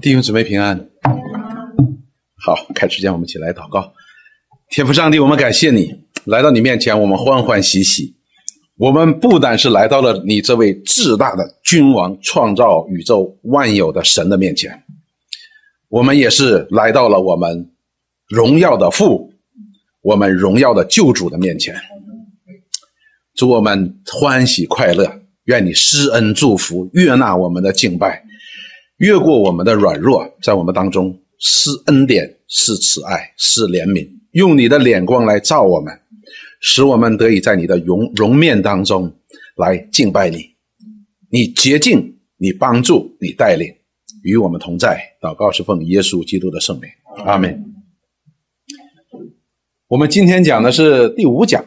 弟兄姊妹平安。好，开始前我们一起来祷告。天父上帝，我们感谢你来到你面前，我们欢欢喜喜。我们不单是来到了你这位至大的君王、创造宇宙万有的神的面前，我们也是来到了我们荣耀的父、我们荣耀的救主的面前。祝我们欢喜快乐，愿你施恩祝福，悦纳我们的敬拜。越过我们的软弱，在我们当中施恩典、施慈爱、施怜悯，用你的脸光来照我们，使我们得以在你的容容面当中来敬拜你。你洁净，你帮助，你带领，与我们同在。祷告是奉耶稣基督的圣名，阿门。我们今天讲的是第五讲，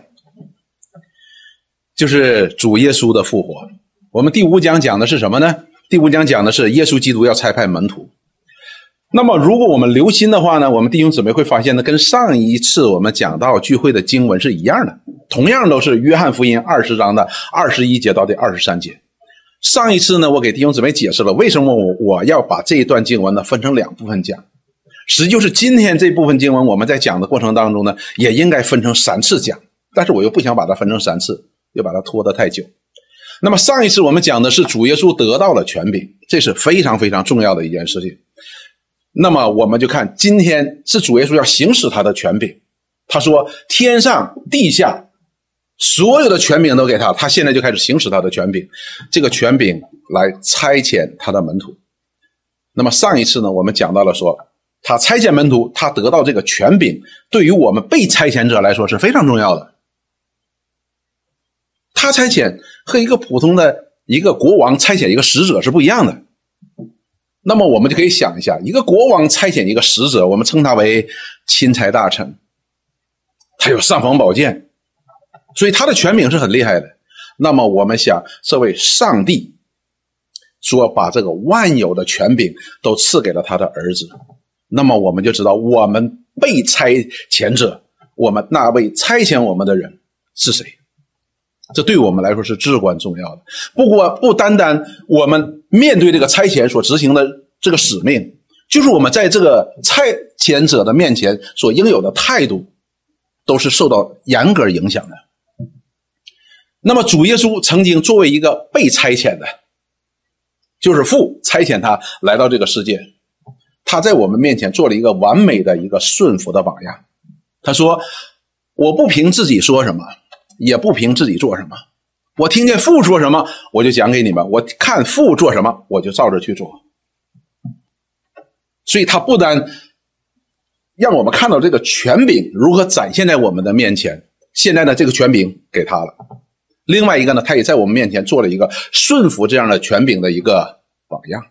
就是主耶稣的复活。我们第五讲讲的是什么呢？第五讲讲的是耶稣基督要差派门徒。那么，如果我们留心的话呢，我们弟兄姊妹会发现呢，跟上一次我们讲到聚会的经文是一样的，同样都是约翰福音二十章的二十一节到第二十三节。上一次呢，我给弟兄姊妹解释了为什么我我要把这一段经文呢分成两部分讲，实际就是今天这部分经文我们在讲的过程当中呢，也应该分成三次讲，但是我又不想把它分成三次，又把它拖得太久。那么上一次我们讲的是主耶稣得到了权柄，这是非常非常重要的一件事情。那么我们就看今天是主耶稣要行使他的权柄。他说：“天上地下所有的权柄都给他，他现在就开始行使他的权柄，这个权柄来差遣他的门徒。”那么上一次呢，我们讲到了说，他差遣门徒，他得到这个权柄，对于我们被差遣者来说是非常重要的。他差遣和一个普通的一个国王差遣一个使者是不一样的。那么我们就可以想一下，一个国王差遣一个使者，我们称他为钦差大臣，他有尚方宝剑，所以他的权柄是很厉害的。那么我们想，这位上帝说把这个万有的权柄都赐给了他的儿子，那么我们就知道，我们被差遣者，我们那位差遣我们的人是谁。这对我们来说是至关重要的。不过，不单单我们面对这个差遣所执行的这个使命，就是我们在这个差遣者的面前所应有的态度，都是受到严格影响的。那么，主耶稣曾经作为一个被差遣的，就是父差遣他来到这个世界，他在我们面前做了一个完美的一个顺服的榜样。他说：“我不凭自己说什么。”也不凭自己做什么，我听见父说什么，我就讲给你们；我看父做什么，我就照着去做。所以，他不单让我们看到这个权柄如何展现在我们的面前，现在呢，这个权柄给他了。另外一个呢，他也在我们面前做了一个顺服这样的权柄的一个榜样。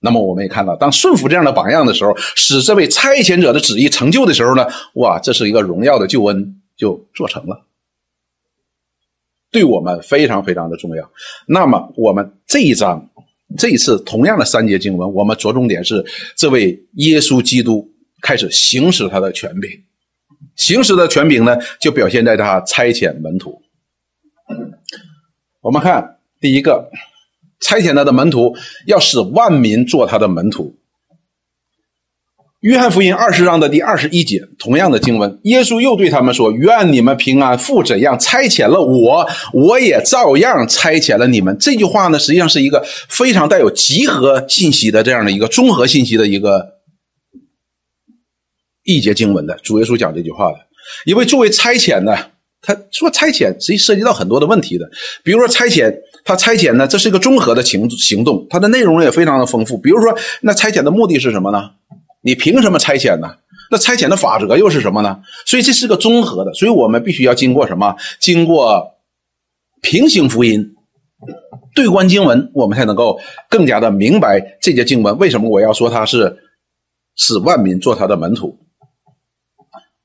那么，我们也看到，当顺服这样的榜样的时候，使这位差遣者的旨意成就的时候呢，哇，这是一个荣耀的救恩就做成了。对我们非常非常的重要。那么，我们这一章这一次同样的三节经文，我们着重点是这位耶稣基督开始行使他的权柄。行使的权柄呢，就表现在他差遣门徒。我们看第一个，差遣他的门徒要使万民做他的门徒。约翰福音二十章的第二十一节，同样的经文，耶稣又对他们说：“愿你们平安。父怎样差遣了我，我也照样差遣了你们。”这句话呢，实际上是一个非常带有集合信息的这样的一个综合信息的一个一节经文的。主耶稣讲这句话的，因为作为差遣呢，他说差遣实际涉及到很多的问题的，比如说差遣，他差遣呢，这是一个综合的行行动，它的内容也非常的丰富。比如说，那差遣的目的是什么呢？你凭什么差遣呢？那差遣的法则又是什么呢？所以这是个综合的，所以我们必须要经过什么？经过平行福音、对观经文，我们才能够更加的明白这节经文为什么我要说它是使万民做他的门徒。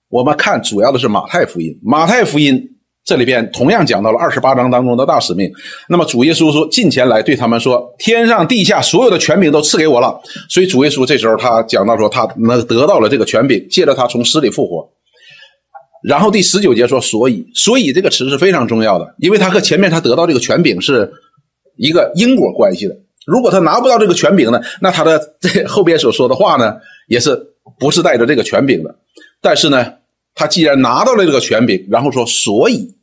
我们看主要的是马太福音，马太福音。这里边同样讲到了二十八章当中的大使命。那么主耶稣说：“近前来对他们说，天上地下所有的权柄都赐给我了。”所以主耶稣这时候他讲到说，他能得到了这个权柄，借着他从死里复活。然后第十九节说：“所以，所以这个词是非常重要的，因为他和前面他得到这个权柄是一个因果关系的。如果他拿不到这个权柄呢，那他的这后边所说的话呢，也是不是带着这个权柄的。但是呢，他既然拿到了这个权柄，然后说，所以，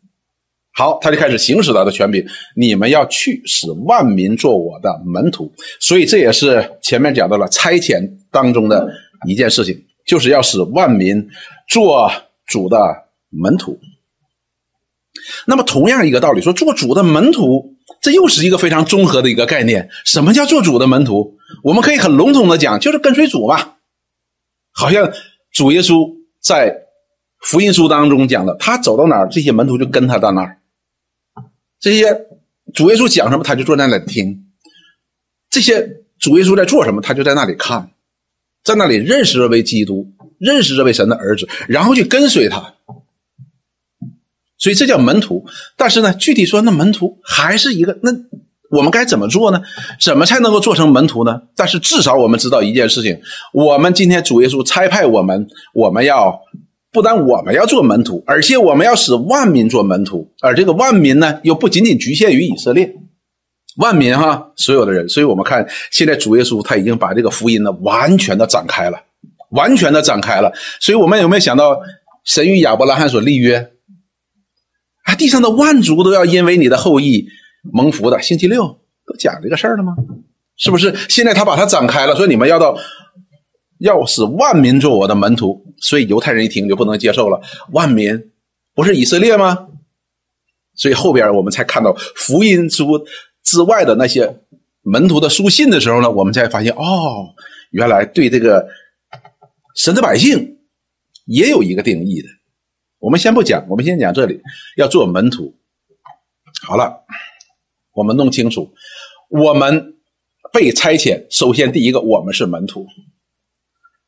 好，他就开始行使他的权柄。你们要去使万民做我的门徒，所以这也是前面讲到了差遣当中的一件事情，就是要使万民做主的门徒。那么，同样一个道理，说做主的门徒，这又是一个非常综合的一个概念。什么叫做主的门徒？我们可以很笼统的讲，就是跟随主嘛。好像主耶稣在福音书当中讲的，他走到哪儿，这些门徒就跟他到哪儿。这些主耶稣讲什么，他就坐在那里听；这些主耶稣在做什么，他就在那里看，在那里认识这位基督，认识这位神的儿子，然后去跟随他。所以这叫门徒，但是呢，具体说那门徒还是一个，那我们该怎么做呢？怎么才能够做成门徒呢？但是至少我们知道一件事情：我们今天主耶稣差派我们，我们要不但我们要做门徒，而且我们要使万民做门徒，而这个万民呢，又不仅仅局限于以色列，万民哈，所有的人。所以我们看现在主耶稣他已经把这个福音呢完全的展开了，完全的展开了。所以我们有没有想到神与亚伯拉罕所立约？啊，地上的万族都要因为你的后裔蒙福的。星期六都讲这个事儿了吗？是不是？现在他把它展开了，说你们要到，要使万民做我的门徒。所以犹太人一听就不能接受了。万民不是以色列吗？所以后边我们才看到福音书之外的那些门徒的书信的时候呢，我们才发现哦，原来对这个神的百姓也有一个定义的。我们先不讲，我们先讲这里要做门徒。好了，我们弄清楚，我们被差遣，首先第一个，我们是门徒。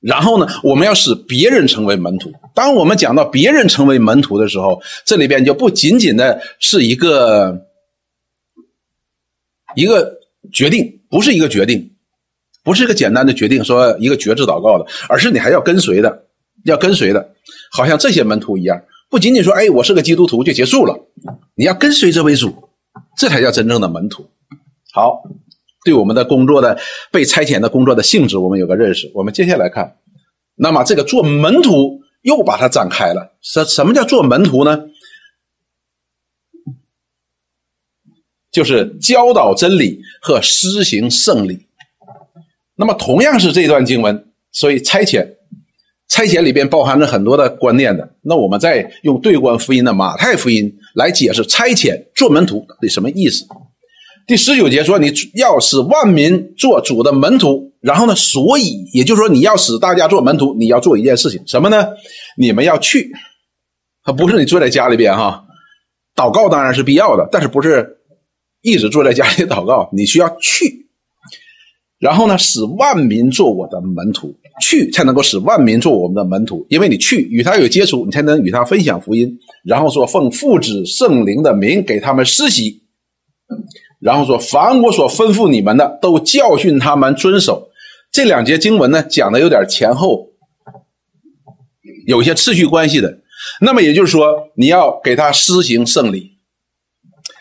然后呢，我们要使别人成为门徒。当我们讲到别人成为门徒的时候，这里边就不仅仅的是一个一个决定，不是一个决定，不是一个简单的决定，说一个决志祷告的，而是你还要跟随的，要跟随的。好像这些门徒一样，不仅仅说“哎，我是个基督徒”就结束了，你要跟随这位主，这才叫真正的门徒。好，对我们的工作的被差遣的工作的性质，我们有个认识。我们接下来看，那么这个做门徒又把它展开了。什什么叫做门徒呢？就是教导真理和施行圣礼。那么同样是这段经文，所以差遣。差遣里边包含着很多的观念的，那我们再用对观福音的马太福音来解释差遣做门徒到底什么意思。第十九节说你要使万民做主的门徒，然后呢，所以也就是说你要使大家做门徒，你要做一件事情什么呢？你们要去，他不是你坐在家里边哈，祷告当然是必要的，但是不是一直坐在家里祷告，你需要去。然后呢，使万民做我的门徒，去才能够使万民做我们的门徒，因为你去与他有接触，你才能与他分享福音。然后说奉父子圣灵的名给他们施洗，然后说凡我所吩咐你们的，都教训他们遵守。这两节经文呢，讲的有点前后，有些次序关系的。那么也就是说，你要给他施行圣礼，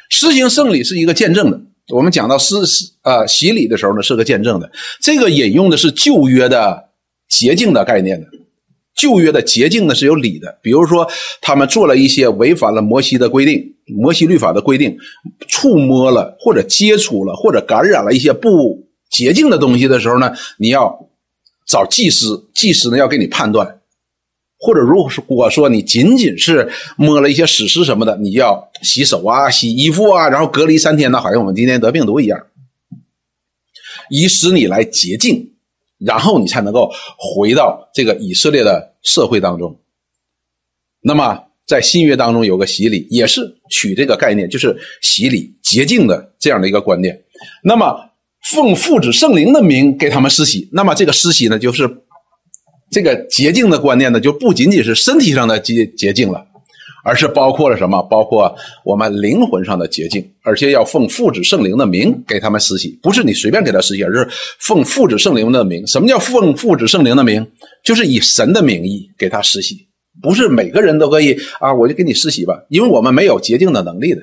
施行圣礼是一个见证的。我们讲到施施呃洗礼的时候呢，是个见证的。这个引用的是旧约的洁净的概念的。旧约的洁净呢是有理的，比如说他们做了一些违反了摩西的规定、摩西律法的规定，触摸了或者接触了或者感染了一些不洁净的东西的时候呢，你要找祭司，祭司呢要给你判断。或者，如果说你仅仅是摸了一些史诗什么的，你就要洗手啊、洗衣服啊，然后隔离三天呢，好像我们今天得病毒一样，以使你来洁净，然后你才能够回到这个以色列的社会当中。那么，在新约当中有个洗礼，也是取这个概念，就是洗礼洁净的这样的一个观念。那么，奉父子圣灵的名给他们施洗，那么这个施洗呢，就是。这个洁净的观念呢，就不仅仅是身体上的洁洁净了，而是包括了什么？包括我们灵魂上的洁净，而且要奉父子圣灵的名给他们施洗，不是你随便给他施洗，而是奉父子圣灵的名。什么叫奉父子圣灵的名？就是以神的名义给他施洗，不是每个人都可以啊，我就给你施洗吧，因为我们没有洁净的能力的，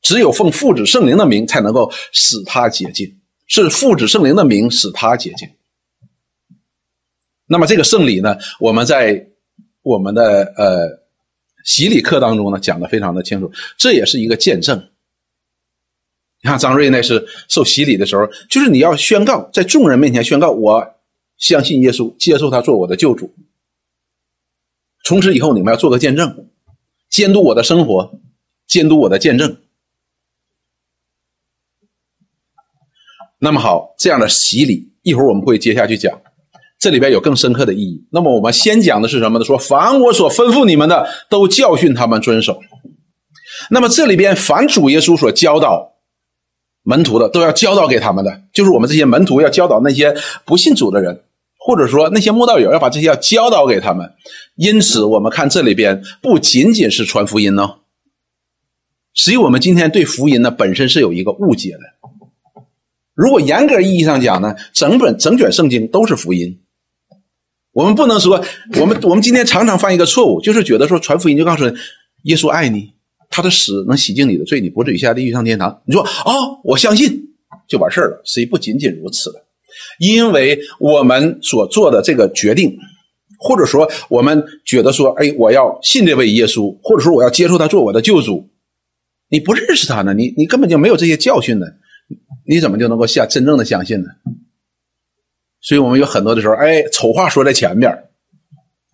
只有奉父子圣灵的名才能够使他洁净。是父子圣灵的名使他洁净。那么这个圣礼呢，我们在我们的呃洗礼课当中呢讲的非常的清楚，这也是一个见证。你看张瑞那是受洗礼的时候，就是你要宣告在众人面前宣告，我相信耶稣，接受他做我的救主。从此以后，你们要做个见证，监督我的生活，监督我的见证。那么好，这样的洗礼，一会儿我们会接下去讲。这里边有更深刻的意义。那么我们先讲的是什么呢？说凡我所吩咐你们的，都教训他们遵守。那么这里边凡主耶稣所教导门徒的，都要教导给他们的，就是我们这些门徒要教导那些不信主的人，或者说那些慕道友要把这些要教导给他们。因此，我们看这里边不仅仅是传福音呢，实际我们今天对福音呢本身是有一个误解的。如果严格意义上讲呢，整本整卷圣经都是福音。我们不能说，我们我们今天常常犯一个错误，就是觉得说传福音就告诉人耶稣爱你，他的死能洗净你的罪，你不至于下地狱上天堂。你说哦，我相信就完事儿了。实际不仅仅如此的，因为我们所做的这个决定，或者说我们觉得说，哎，我要信这位耶稣，或者说我要接受他做我的救主，你不认识他呢，你你根本就没有这些教训呢，你怎么就能够下真正的相信呢？所以我们有很多的时候，哎，丑话说在前面，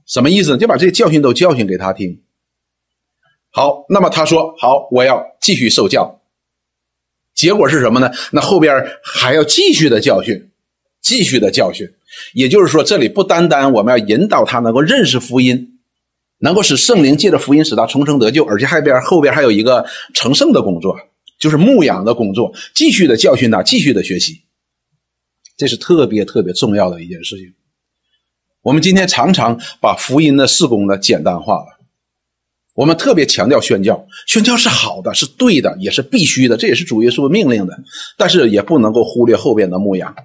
什么意思呢？就把这些教训都教训给他听。好，那么他说好，我要继续受教。结果是什么呢？那后边还要继续的教训，继续的教训。也就是说，这里不单单我们要引导他能够认识福音，能够使圣灵借着福音使他重生得救，而且后边后边还有一个成圣的工作，就是牧养的工作，继续的教训他，继续的学习。这是特别特别重要的一件事情。我们今天常常把福音的事工呢简单化了。我们特别强调宣教，宣教是好的，是对的，也是必须的，这也是主耶稣命令的。但是也不能够忽略后边的牧养。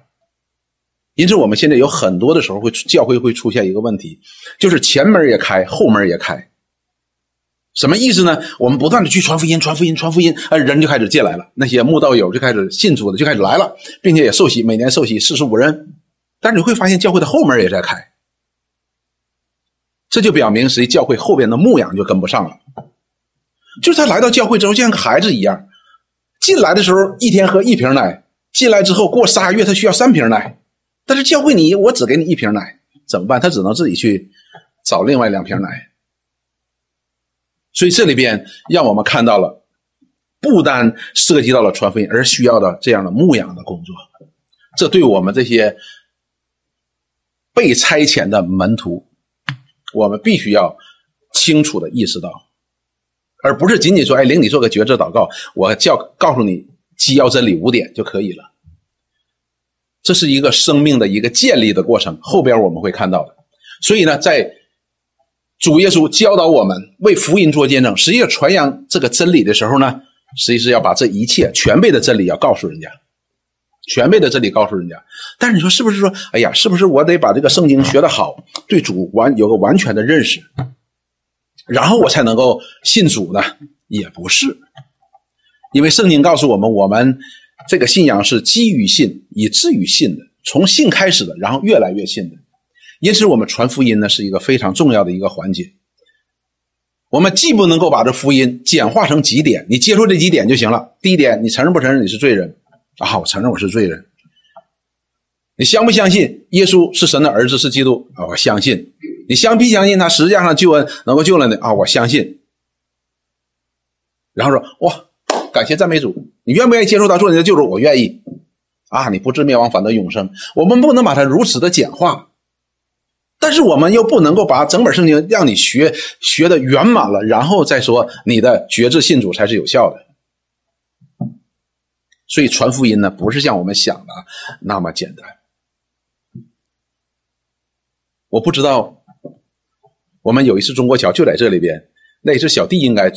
因此，我们现在有很多的时候会教会会出现一个问题，就是前门也开，后门也开。什么意思呢？我们不断的去传福音，传福音，传福音，啊，人就开始进来了。那些慕道友就开始信主的就开始来了，并且也受洗，每年受洗四十五人。但是你会发现，教会的后门也在开，这就表明谁教会后边的牧养就跟不上了。就是他来到教会之后，就像个孩子一样，进来的时候一天喝一瓶奶，进来之后过仨月他需要三瓶奶。但是教会你，我只给你一瓶奶，怎么办？他只能自己去找另外两瓶奶。所以这里边让我们看到了，不单涉及到了传福音，而需要的这样的牧养的工作。这对我们这些被差遣的门徒，我们必须要清楚的意识到，而不是仅仅说：“哎，领你做个觉知祷告，我叫告诉你基要真理五点就可以了。”这是一个生命的一个建立的过程，后边我们会看到的。所以呢，在主耶稣教导我们为福音做见证，实际上传扬这个真理的时候呢，实际是要把这一切全备的真理要告诉人家，全备的真理告诉人家。但是你说是不是说，哎呀，是不是我得把这个圣经学得好，对主完有个完全的认识，然后我才能够信主呢？也不是，因为圣经告诉我们，我们这个信仰是基于信，以至于信的，从信开始的，然后越来越信的。因此，我们传福音呢是一个非常重要的一个环节。我们既不能够把这福音简化成几点，你接受这几点就行了。第一点，你承认不承认你是罪人？啊，我承认我是罪人。你相不相信耶稣是神的儿子，是基督？啊，我相信。你相不相信他实际上救恩能够救了你？啊，我相信。然后说哇，感谢赞美主，你愿不愿意接受他做你的救主？我愿意。啊，你不至灭亡，反得永生。我们不能把它如此的简化。但是我们又不能够把整本圣经让你学学的圆满了，然后再说你的觉知信主才是有效的。所以传福音呢，不是像我们想的那么简单。我不知道，我们有一次中国桥就在这里边，那也是小弟应该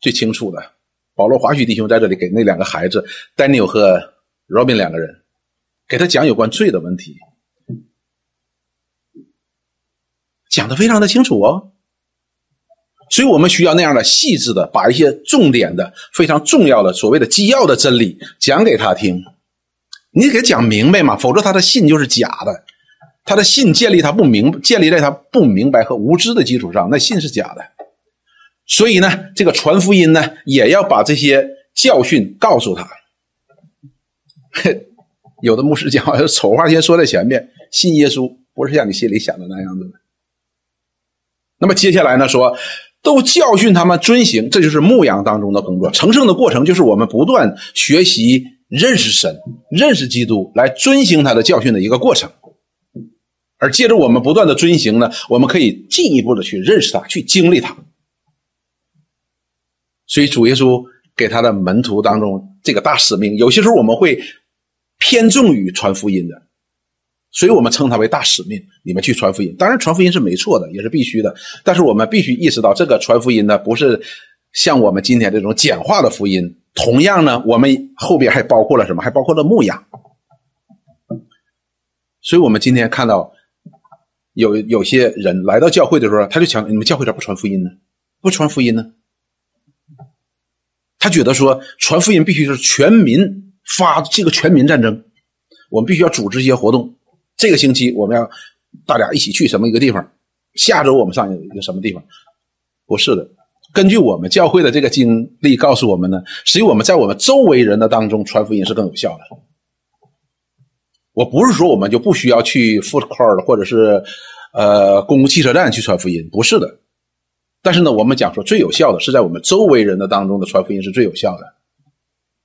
最清楚的。保罗华许弟兄在这里给那两个孩子 Daniel 和 Robin 两个人，给他讲有关罪的问题。讲的非常的清楚哦，所以我们需要那样的细致的，把一些重点的、非常重要的所谓的基要的真理讲给他听，你给讲明白嘛，否则他的信就是假的。他的信建立他不明，建立在他不明白和无知的基础上，那信是假的。所以呢，这个传福音呢，也要把这些教训告诉他。有的牧师讲话，丑话先说在前面，信耶稣不是像你心里想的那样子的。那么接下来呢，说都教训他们遵行，这就是牧羊当中的工作。成圣的过程就是我们不断学习认识神、认识基督，来遵行他的教训的一个过程。而借着我们不断的遵行呢，我们可以进一步的去认识他，去经历他。所以主耶稣给他的门徒当中这个大使命，有些时候我们会偏重于传福音的，所以我们称它为大使命。你们去传福音，当然传福音是没错的，也是必须的。但是我们必须意识到，这个传福音呢，不是像我们今天这种简化的福音。同样呢，我们后边还包括了什么？还包括了牧养。所以我们今天看到。有有些人来到教会的时候，他就想：你们教会咋不传福音呢？不传福音呢？他觉得说传福音必须是全民发这个全民战争，我们必须要组织一些活动。这个星期我们要大家一起去什么一个地方？下周我们上一个什么地方？不是的，根据我们教会的这个经历告诉我们呢，实际我们在我们周围人的当中传福音是更有效的。我不是说我们就不需要去 food court 或者是呃公共汽车站去传福音，不是的。但是呢，我们讲说最有效的是在我们周围人的当中的传福音是最有效的，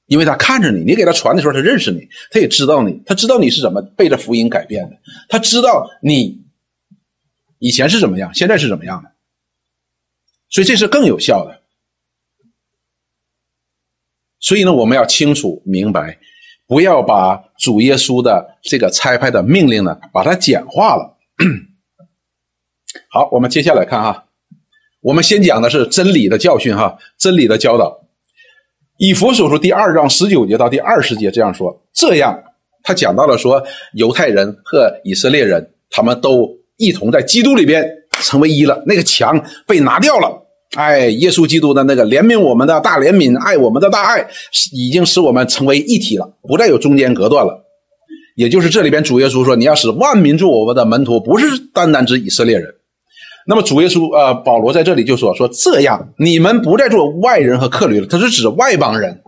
因为他看着你，你给他传的时候，他认识你，他也知道你，他知道你是怎么被这福音改变的，他知道你以前是怎么样，现在是怎么样的，所以这是更有效的。所以呢，我们要清楚明白。不要把主耶稣的这个差派的命令呢，把它简化了。好，我们接下来看哈，我们先讲的是真理的教训哈，真理的教导。以佛所说第二章十九节到第二十节这样说，这样他讲到了说，犹太人和以色列人他们都一同在基督里边成为一了，那个墙被拿掉了。哎，耶稣基督的那个怜悯我们的大怜悯，爱我们的大爱，已经使我们成为一体了，不再有中间隔断了。也就是这里边主耶稣说：“你要使万民做我们的门徒，不是单单指以色列人。”那么主耶稣呃，保罗在这里就说：“说这样，你们不再做外人和客旅了。”他是指外邦人，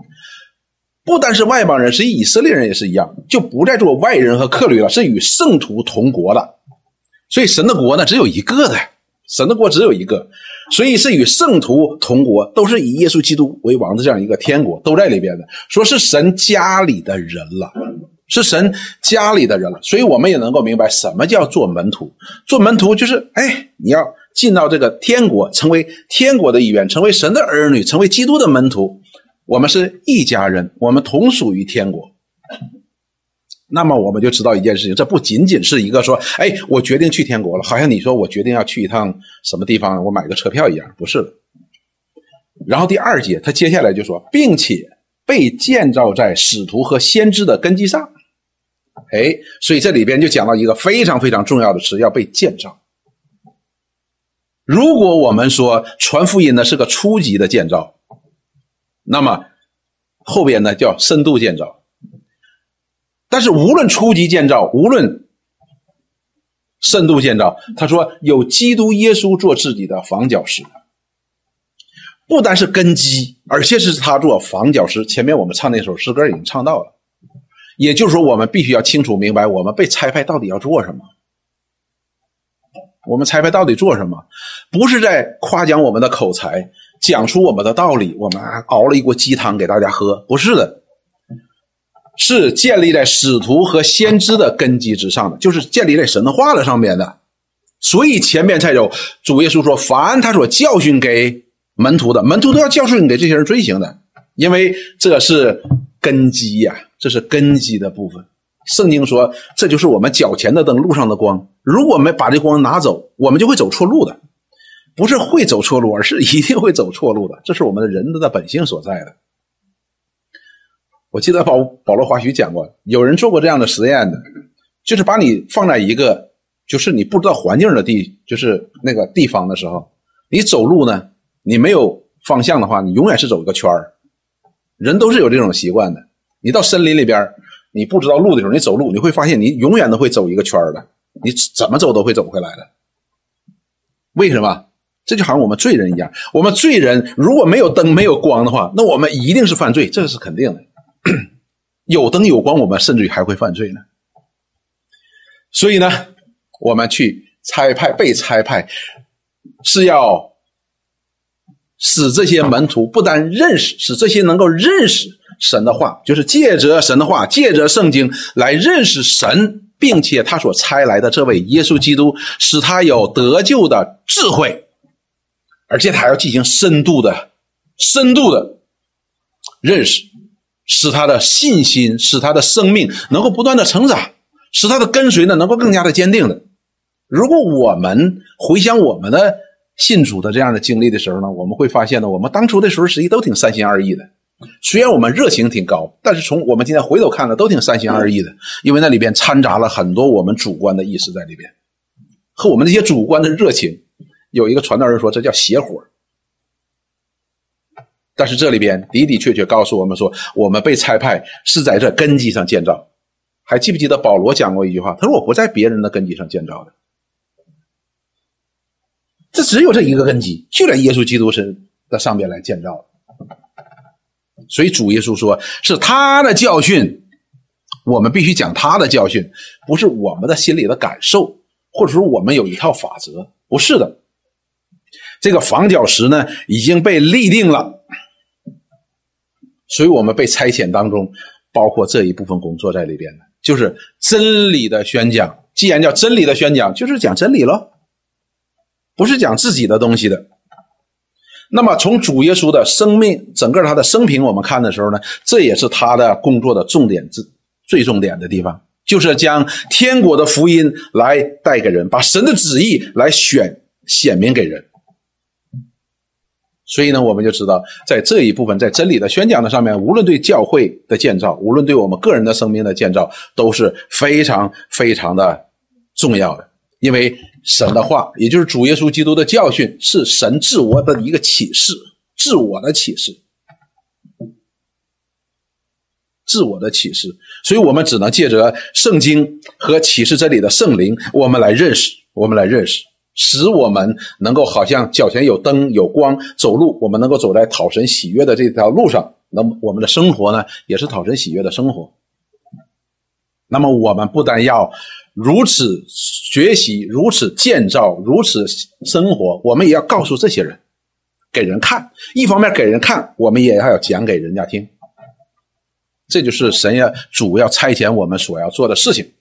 不单是外邦人，是以色列人也是一样，就不再做外人和客旅了，是与圣徒同国的。所以神的国呢，只有一个的。神的国只有一个，所以是与圣徒同国，都是以耶稣基督为王的这样一个天国，都在里边的。说是神家里的人了，是神家里的人了，所以我们也能够明白什么叫做门徒。做门徒就是，哎，你要进到这个天国，成为天国的一员，成为神的儿女，成为基督的门徒。我们是一家人，我们同属于天国。那么我们就知道一件事情，这不仅仅是一个说，哎，我决定去天国了，好像你说我决定要去一趟什么地方，我买个车票一样，不是的。然后第二节，他接下来就说，并且被建造在使徒和先知的根基上。哎，所以这里边就讲到一个非常非常重要的词，要被建造。如果我们说传福音呢是个初级的建造，那么后边呢叫深度建造。但是无论初级建造，无论深度建造，他说有基督耶稣做自己的房角石，不单是根基，而且是他做房角石。前面我们唱那首诗歌已经唱到了，也就是说，我们必须要清楚明白，我们被差派到底要做什么。我们差派到底做什么？不是在夸奖我们的口才，讲出我们的道理，我们熬了一锅鸡汤给大家喝，不是的。是建立在使徒和先知的根基之上的，就是建立在神的话的上面的，所以前面才有主耶稣说：“凡他所教训给门徒的，门徒都要教训给这些人遵行的，因为这是根基呀，这是根基的部分。圣经说，这就是我们脚前的灯，路上的光。如果我们把这光拿走，我们就会走错路的，不是会走错路，而是一定会走错路的。这是我们人的本性所在的。”我记得保保罗华许讲过，有人做过这样的实验的，就是把你放在一个就是你不知道环境的地，就是那个地方的时候，你走路呢，你没有方向的话，你永远是走一个圈。人都是有这种习惯的。你到森林里边，你不知道路的时候，你走路你会发现你永远都会走一个圈的，你怎么走都会走回来的。为什么？这就好像我们罪人一样，我们罪人如果没有灯没有光的话，那我们一定是犯罪，这是肯定的。有灯有光，我们甚至于还会犯罪呢。所以呢，我们去差派被差派，是要使这些门徒不但认识，使这些能够认识神的话，就是借着神的话，借着圣经来认识神，并且他所差来的这位耶稣基督，使他有得救的智慧。而且他还要进行深度的、深度的认识，使他的信心、使他的生命能够不断的成长，使他的跟随呢能够更加的坚定的。如果我们回想我们的信主的这样的经历的时候呢，我们会发现呢，我们当初的时候实际都挺三心二意的。虽然我们热情挺高，但是从我们今天回头看呢，都挺三心二意的，因为那里边掺杂了很多我们主观的意识在里边，和我们那些主观的热情。有一个传道人说，这叫邪火。但是这里边的的确确告诉我们说，我们被差派是在这根基上建造。还记不记得保罗讲过一句话？他说：“我不在别人的根基上建造的，这只有这一个根基，就在耶稣基督身的上边来建造。”所以主耶稣说：“是他的教训，我们必须讲他的教训，不是我们的心里的感受，或者说我们有一套法则，不是的。”这个房角石呢已经被立定了，所以我们被差遣当中包括这一部分工作在里边的，就是真理的宣讲。既然叫真理的宣讲，就是讲真理喽，不是讲自己的东西的。那么从主耶稣的生命整个他的生平我们看的时候呢，这也是他的工作的重点之最重点的地方，就是将天国的福音来带给人，把神的旨意来选显明给人。所以呢，我们就知道，在这一部分，在真理的宣讲的上面，无论对教会的建造，无论对我们个人的生命的建造，都是非常非常的重要的。因为神的话，也就是主耶稣基督的教训，是神自我的一个启示，自我的启示，自我的启示。所以我们只能借着圣经和启示真理的圣灵，我们来认识，我们来认识。使我们能够好像脚前有灯有光，走路我们能够走在讨神喜悦的这条路上。那么我们的生活呢，也是讨神喜悦的生活。那么我们不但要如此学习、如此建造、如此生活，我们也要告诉这些人，给人看。一方面给人看，我们也要讲给人家听。这就是神要主要差遣我们所要做的事情。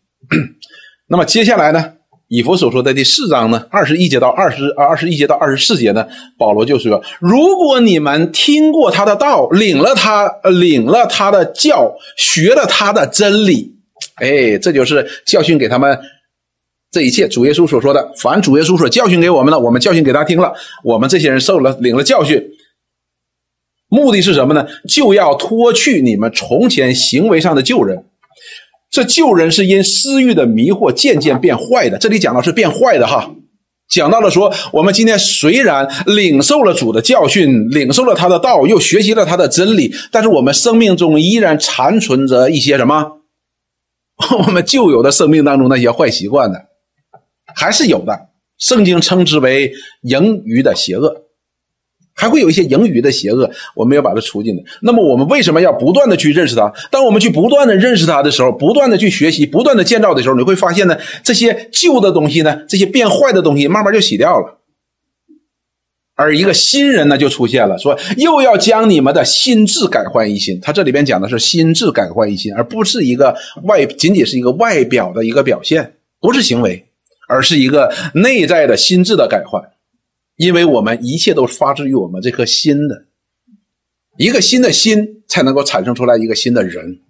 那么接下来呢？以弗所说的第四章呢，二十一节到二十二十一节到二十四节呢，保罗就说：如果你们听过他的道，领了他，领了他的教，学了他的真理，哎，这就是教训给他们这一切。主耶稣所说的，凡主耶稣所教训给我们的，我们教训给他听了，我们这些人受了领了教训，目的是什么呢？就要脱去你们从前行为上的旧人。这旧人是因私欲的迷惑渐渐变坏的。这里讲到是变坏的哈，讲到了说，我们今天虽然领受了主的教训，领受了他的道，又学习了他的真理，但是我们生命中依然残存着一些什么？我们旧有的生命当中那些坏习惯呢，还是有的。圣经称之为盈余的邪恶。还会有一些盈余的邪恶，我们要把它除尽的。那么，我们为什么要不断的去认识它？当我们去不断的认识它的时候，不断的去学习，不断的建造的时候，你会发现呢，这些旧的东西呢，这些变坏的东西，慢慢就洗掉了。而一个新人呢，就出现了，说又要将你们的心智改换一新。他这里边讲的是心智改换一新，而不是一个外，仅仅是一个外表的一个表现，不是行为，而是一个内在的心智的改换。因为我们一切都是发自于我们这颗心的，一个新的心才能够产生出来一个新的人，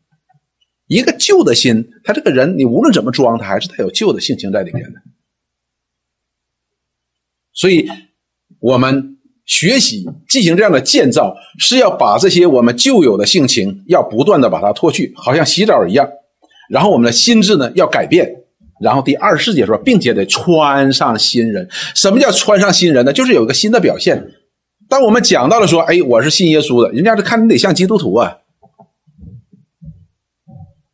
一个旧的心，他这个人你无论怎么装，他还是带有旧的性情在里面的。所以，我们学习进行这样的建造，是要把这些我们旧有的性情要不断的把它脱去，好像洗澡一样，然后我们的心智呢要改变。然后第二十四节说，并且得穿上新人。什么叫穿上新人呢？就是有一个新的表现。当我们讲到了说，哎，我是信耶稣的，人家是看你得像基督徒啊。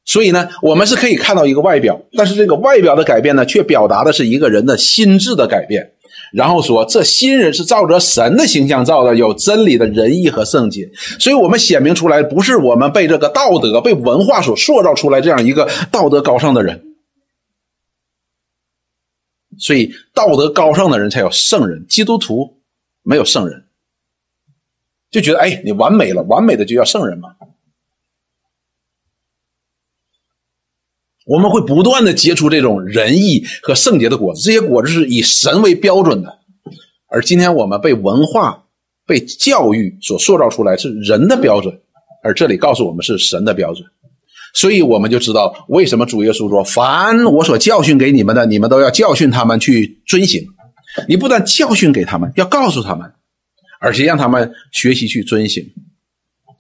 所以呢，我们是可以看到一个外表，但是这个外表的改变呢，却表达的是一个人的心智的改变。然后说，这新人是照着神的形象造的，有真理的仁义和圣洁。所以，我们显明出来，不是我们被这个道德、被文化所塑造出来这样一个道德高尚的人。所以，道德高尚的人才有圣人，基督徒没有圣人，就觉得哎，你完美了，完美的就叫圣人嘛。我们会不断的结出这种仁义和圣洁的果子，这些果子是以神为标准的。而今天我们被文化、被教育所塑造出来是人的标准，而这里告诉我们是神的标准，所以我们就知道为什么主耶稣说：“凡我所教训给你们的，你们都要教训他们去遵行。你不但教训给他们，要告诉他们，而且让他们学习去遵行，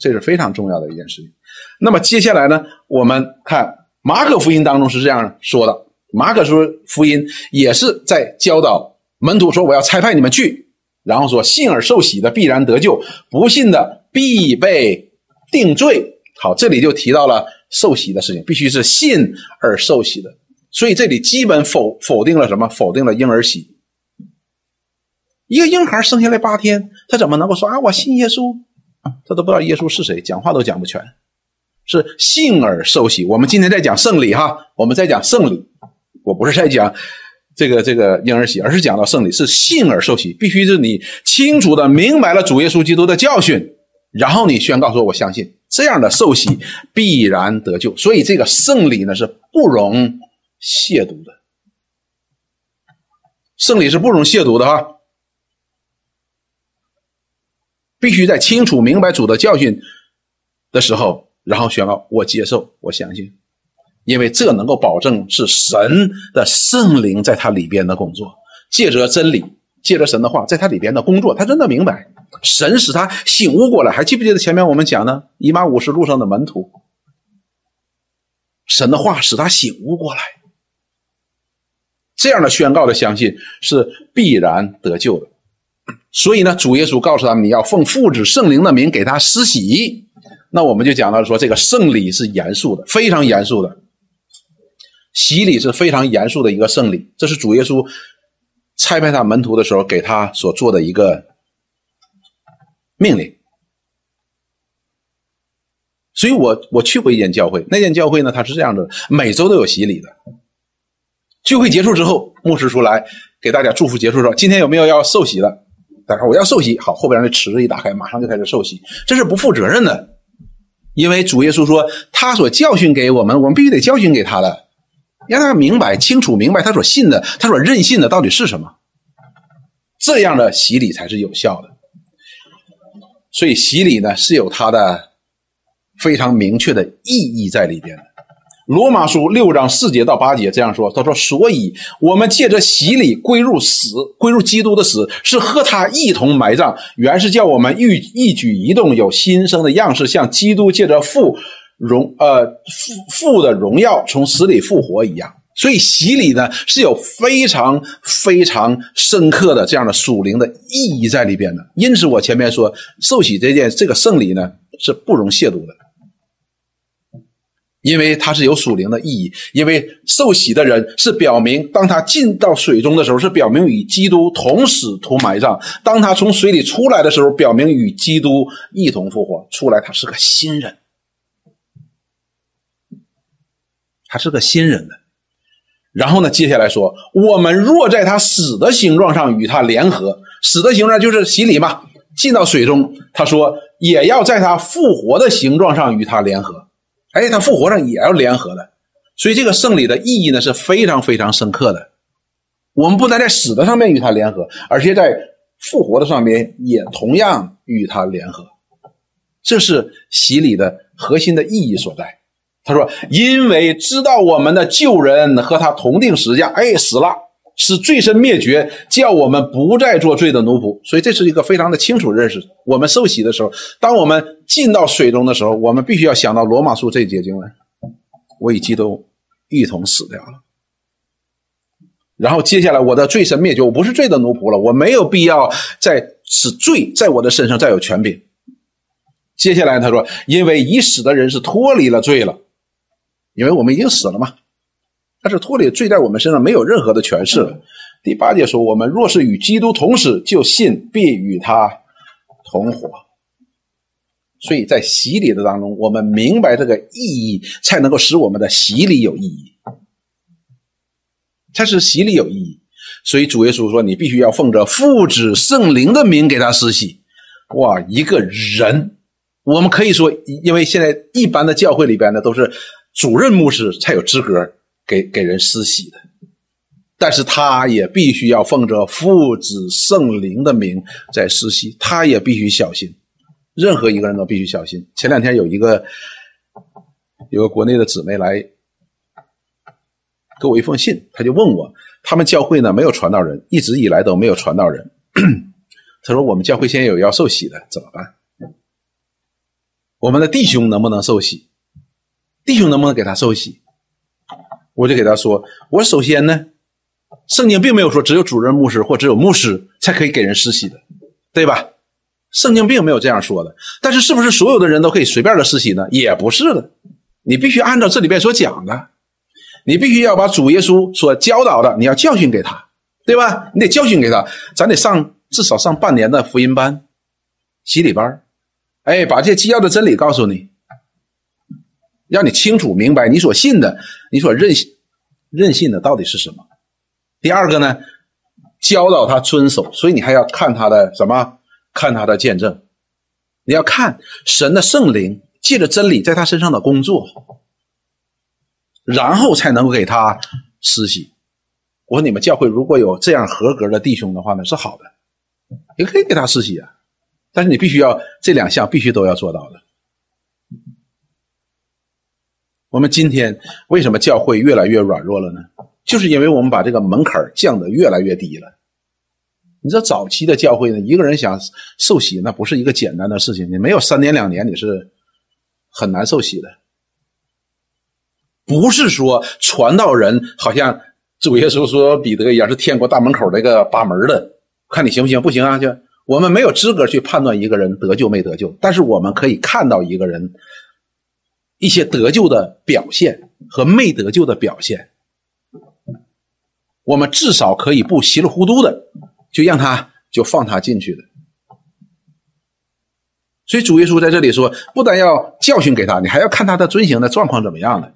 这是非常重要的一件事情。那么接下来呢，我们看。马可福音当中是这样说的，马可说福音也是在教导门徒说：“我要差派你们去，然后说信而受洗的必然得救，不信的必被定罪。”好，这里就提到了受洗的事情，必须是信而受洗的。所以这里基本否否定了什么？否定了婴儿洗。一个婴孩生下来八天，他怎么能够说啊？我信耶稣？他都不知道耶稣是谁，讲话都讲不全。是信而受洗。我们今天在讲圣礼哈，我们在讲圣礼。我不是在讲这个这个婴儿洗，而是讲到圣礼是信而受洗，必须是你清楚的明白了主耶稣基督的教训，然后你宣告说我相信，这样的受洗必然得救。所以这个圣礼呢是不容亵渎的，圣礼是不容亵渎的哈，必须在清楚明白主的教训的时候。然后宣告我接受，我相信，因为这能够保证是神的圣灵在他里边的工作，借着真理，借着神的话，在他里边的工作，他真的明白，神使他醒悟过来。还记不记得前面我们讲的以马五十路上的门徒，神的话使他醒悟过来，这样的宣告的相信是必然得救的。所以呢，主耶稣告诉他们，你要奉父子圣灵的名给他施洗。那我们就讲到说，这个圣礼是严肃的，非常严肃的。洗礼是非常严肃的一个圣礼，这是主耶稣差派他门徒的时候给他所做的一个命令。所以我我去过一间教会，那间教会呢，它是这样的，每周都有洗礼的。聚会结束之后，牧师出来给大家祝福，结束说：“今天有没有要受洗的？”大家说：“我要受洗。”好，后边那池子一打开，马上就开始受洗，这是不负责任的。因为主耶稣说，他所教训给我们，我们必须得教训给他的，让他明白、清楚明白他所信的、他所任信的到底是什么，这样的洗礼才是有效的。所以洗礼呢是有它的非常明确的意义在里边的。罗马书六章四节到八节这样说：“他说，所以我们借着洗礼归入死，归入基督的死，是和他一同埋葬。原是叫我们一一举一动有新生的样式，像基督借着父荣呃父父的荣耀从死里复活一样。所以洗礼呢是有非常非常深刻的这样的属灵的意义在里边的。因此，我前面说受洗这件这个圣礼呢是不容亵渎的。”因为它是有属灵的意义，因为受洗的人是表明，当他进到水中的时候，是表明与基督同死同埋葬；当他从水里出来的时候，表明与基督一同复活。出来，他是个新人，他是个新人的。然后呢，接下来说，我们若在他死的形状上与他联合，死的形状就是洗礼嘛，进到水中，他说也要在他复活的形状上与他联合。哎，他复活上也要联合的，所以这个圣礼的意义呢是非常非常深刻的。我们不但在死的上面与他联合，而且在复活的上面也同样与他联合，这是洗礼的核心的意义所在。他说：“因为知道我们的旧人和他同定十架，哎，死了。”使罪身灭绝，叫我们不再做罪的奴仆。所以这是一个非常的清楚认识。我们受洗的时候，当我们进到水中的时候，我们必须要想到罗马书这一节经文：我与基督一同死掉了。然后接下来，我的罪身灭绝，我不是罪的奴仆了，我没有必要再使罪在我的身上再有权柄。接下来他说：因为已死的人是脱离了罪了。因为我们已经死了嘛。但是脱离罪在我们身上没有任何的权势了。第八节说：“我们若是与基督同死，就信必与他同活。”所以在洗礼的当中，我们明白这个意义，才能够使我们的洗礼有意义。才使洗礼有意义。所以主耶稣说：“你必须要奉着父子圣灵的名给他施洗。”哇，一个人，我们可以说，因为现在一般的教会里边呢，都是主任牧师才有资格给给人施洗的，但是他也必须要奉着父子圣灵的名在施洗，他也必须小心，任何一个人都必须小心。前两天有一个有个国内的姊妹来给我一封信，他就问我，他们教会呢没有传道人，一直以来都没有传道人。他说：“我们教会现在有要受洗的，怎么办？我们的弟兄能不能受洗？弟兄能不能给他受洗？”我就给他说：“我首先呢，圣经并没有说只有主任牧师或只有牧师才可以给人施洗的，对吧？圣经并没有这样说的。但是，是不是所有的人都可以随便的施洗呢？也不是的。你必须按照这里边所讲的，你必须要把主耶稣所教导的，你要教训给他，对吧？你得教训给他，咱得上。”至少上半年的福音班、洗礼班，哎，把这些基要的真理告诉你，让你清楚明白你所信的、你所认认信的到底是什么。第二个呢，教导他遵守，所以你还要看他的什么？看他的见证，你要看神的圣灵借着真理在他身上的工作，然后才能够给他施洗。我说你们教会如果有这样合格的弟兄的话呢，是好的。也可以给他施洗啊，但是你必须要这两项必须都要做到的。我们今天为什么教会越来越软弱了呢？就是因为我们把这个门槛降得越来越低了。你知道早期的教会呢，一个人想受洗，那不是一个简单的事情，你没有三年两年，你是很难受洗的。不是说传道人好像主耶稣说彼得一样，是天国大门口那个把门的。看你行不行？不行啊！就我们没有资格去判断一个人得救没得救，但是我们可以看到一个人一些得救的表现和没得救的表现。我们至少可以不稀里糊涂的就让他就放他进去的。所以主耶稣在这里说，不但要教训给他，你还要看他的遵行的状况怎么样的。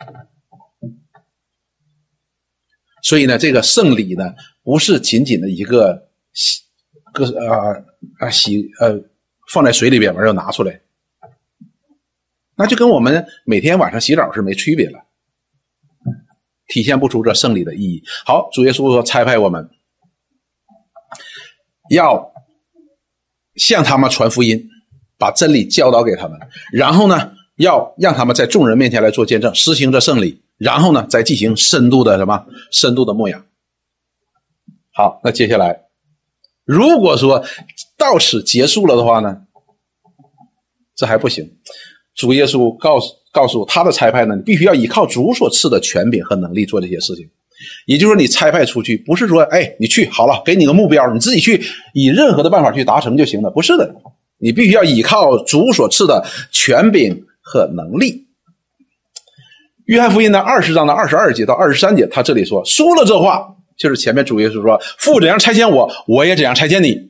所以呢，这个圣礼呢，不是仅仅的一个。洗，个啊啊洗呃，放在水里边完要拿出来，那就跟我们每天晚上洗澡是没区别了，体现不出这圣礼的意义。好，主耶稣说差派我们，要向他们传福音，把真理教导给他们，然后呢，要让他们在众人面前来做见证，实行这圣礼，然后呢，再进行深度的什么深度的牧养。好，那接下来。如果说到此结束了的话呢，这还不行。主耶稣告诉告诉他的差派呢，你必须要依靠主所赐的权柄和能力做这些事情。也就是说，你差派出去不是说，哎，你去好了，给你个目标，你自己去以任何的办法去达成就行了，不是的。你必须要依靠主所赐的权柄和能力。约翰福音的二十章的二十二节到二十三节，他这里说说了这话。就是前面主耶稣说：“父怎样差遣我，我也怎样差遣你。”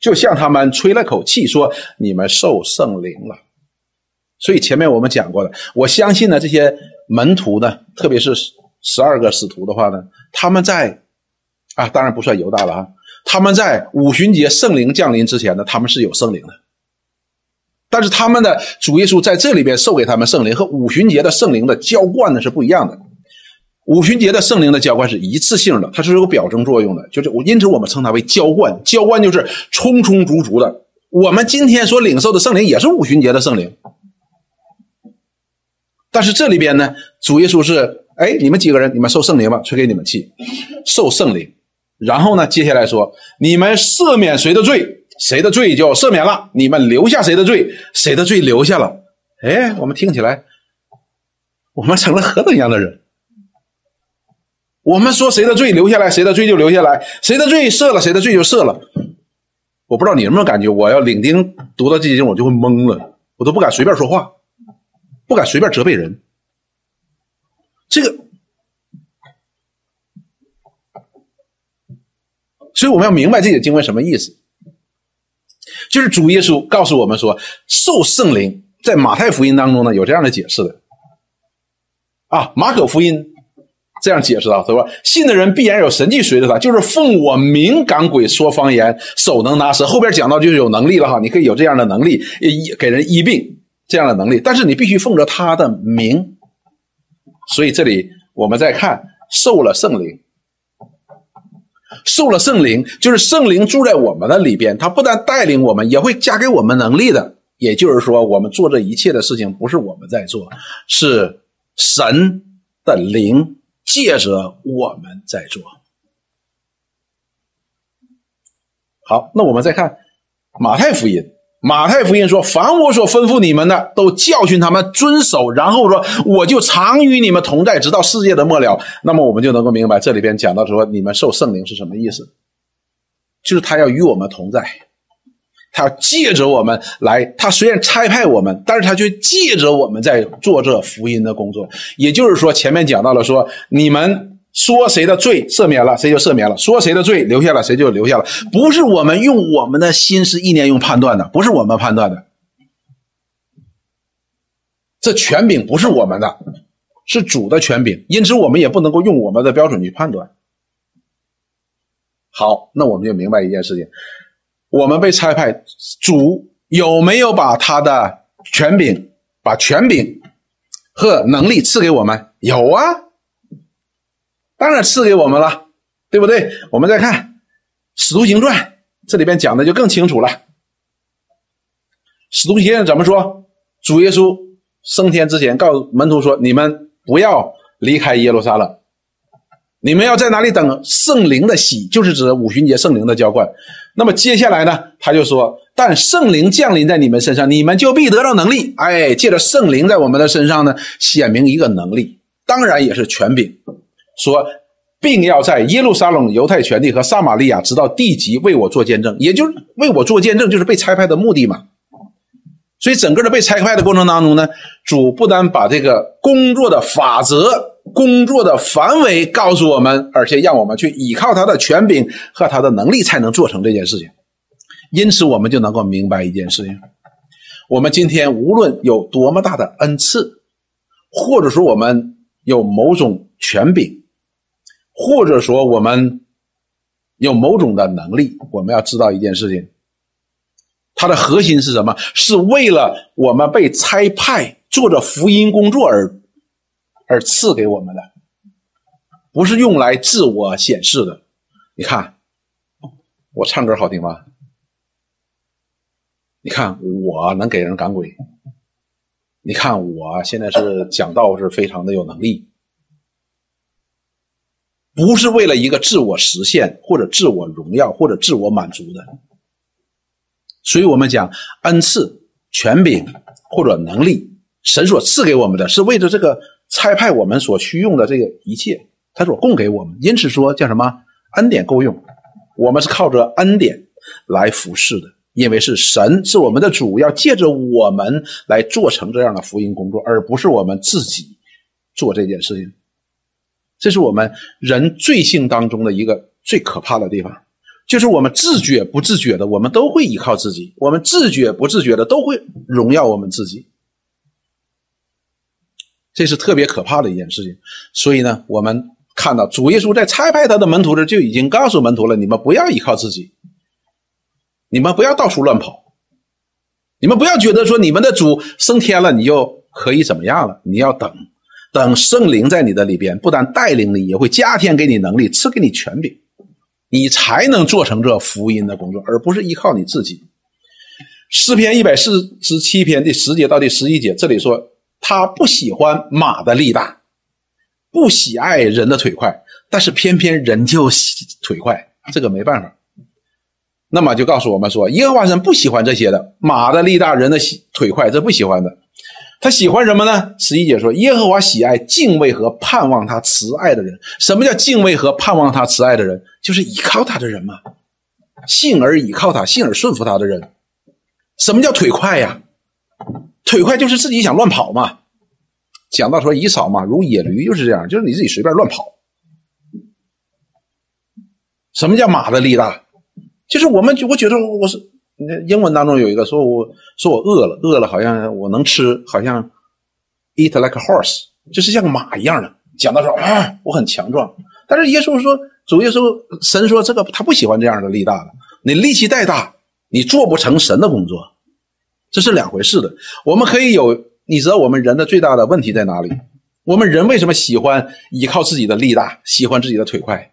就向他们吹了口气，说：“你们受圣灵了。”所以前面我们讲过的，我相信呢，这些门徒呢，特别是十二个使徒的话呢，他们在啊，当然不算犹大了啊，他们在五旬节圣灵降临之前呢，他们是有圣灵的。但是他们的主耶稣在这里边授给他们圣灵，和五旬节的圣灵的浇灌呢是不一样的。五旬节的圣灵的浇灌是一次性的，它是有表征作用的，就是我因此我们称它为浇灌。浇灌就是充充足足的。我们今天所领受的圣灵也是五旬节的圣灵，但是这里边呢，主耶稣是，哎，你们几个人，你们受圣灵吧，吹给你们气，受圣灵。然后呢，接下来说，你们赦免谁的罪，谁的罪就赦免了；你们留下谁的罪，谁的罪留下了。哎，我们听起来，我们成了何等样的人？我们说谁的罪留下来，谁的罪就留下来；谁的罪赦了，谁的罪就赦了。我不知道你有没有感觉，我要领丁读到这些经，我就会懵了，我都不敢随便说话，不敢随便责备人。这个，所以我们要明白这些经文什么意思。就是主耶稣告诉我们说，受圣灵，在马太福音当中呢有这样的解释的，啊，马可福音这样解释的，对吧？信的人必然有神迹随着他，就是奉我名赶鬼、说方言、手能拿蛇。后边讲到就是有能力了哈，你可以有这样的能力，医给人医病这样的能力，但是你必须奉着他的名。所以这里我们再看，受了圣灵。受了圣灵，就是圣灵住在我们的里边，他不但带领我们，也会加给我们能力的。也就是说，我们做这一切的事情，不是我们在做，是神的灵借着我们在做。好，那我们再看马太福音。马太福音说：“凡我所吩咐你们的，都教训他们遵守。然后说，我就常与你们同在，直到世界的末了。那么，我们就能够明白这里边讲到说，你们受圣灵是什么意思？就是他要与我们同在，他要借着我们来。他虽然差派我们，但是他却借着我们在做这福音的工作。也就是说，前面讲到了说，你们。”说谁的罪赦免了，谁就赦免了；说谁的罪留下了，谁就留下了。不是我们用我们的心思意念用判断的，不是我们判断的。这权柄不是我们的，是主的权柄，因此我们也不能够用我们的标准去判断。好，那我们就明白一件事情：我们被差派，主有没有把他的权柄、把权柄和能力赐给我们？有啊。当然赐给我们了，对不对？我们再看《使徒行传》，这里边讲的就更清楚了。《使徒行传》怎么说？主耶稣升天之前，告诉门徒说：“你们不要离开耶路撒冷，你们要在哪里等圣灵的喜，就是指五旬节圣灵的浇灌。”那么接下来呢，他就说：“但圣灵降临在你们身上，你们就必得到能力。”哎，借着圣灵在我们的身上呢，显明一个能力，当然也是权柄。说，并要在耶路撒冷、犹太全地和撒玛利亚，直到地极，为我做见证，也就是为我做见证，就是被差派的目的嘛。所以，整个的被差派的过程当中呢，主不单把这个工作的法则、工作的范围告诉我们，而且让我们去依靠他的权柄和他的能力，才能做成这件事情。因此，我们就能够明白一件事情：我们今天无论有多么大的恩赐，或者说我们有某种权柄。或者说，我们有某种的能力，我们要知道一件事情，它的核心是什么？是为了我们被差派做着福音工作而而赐给我们的，不是用来自我显示的。你看，我唱歌好听吗？你看，我能给人赶鬼。你看，我现在是讲道，是非常的有能力。不是为了一个自我实现，或者自我荣耀，或者自我满足的。所以，我们讲恩赐、权柄或者能力，神所赐给我们的是为着这个差派我们所需用的这个一切，他所供给我们。因此说叫什么恩典够用，我们是靠着恩典来服侍的，因为是神是我们的主，要借着我们来做成这样的福音工作，而不是我们自己做这件事情。这是我们人罪性当中的一个最可怕的地方，就是我们自觉不自觉的，我们都会依靠自己；我们自觉不自觉的，都会荣耀我们自己。这是特别可怕的一件事情。所以呢，我们看到主耶稣在差派他的门徒时，就已经告诉门徒了：你们不要依靠自己，你们不要到处乱跑，你们不要觉得说你们的主升天了，你就可以怎么样了？你要等。等圣灵在你的里边，不但带领你，也会加添给你能力，赐给你权柄，你才能做成这福音的工作，而不是依靠你自己。诗篇一百四十七篇第十节到第十一节，这里说他不喜欢马的力大，不喜爱人的腿快，但是偏偏人就腿快，这个没办法。那么就告诉我们说，耶和华神不喜欢这些的，马的力大，人的腿快，这不喜欢的。他喜欢什么呢？十一姐说：“耶和华喜爱敬畏和盼望他慈爱的人。什么叫敬畏和盼望他慈爱的人？就是依靠他的人嘛，信而依靠他，信而顺服他的人。什么叫腿快呀？腿快就是自己想乱跑嘛，讲到说以扫嘛，如野驴，就是这样，就是你自己随便乱跑。什么叫马的力大？就是我们，我觉得我是，那英文当中有一个说，我说我饿了，饿了好像我能吃，好像 eat like a horse，就是像马一样的。讲到说啊，我很强壮。但是耶稣说，主耶稣神说这个他不喜欢这样的力大的，你力气再大，你做不成神的工作，这是两回事的。我们可以有。你知道我们人的最大的问题在哪里？我们人为什么喜欢依靠自己的力大，喜欢自己的腿快？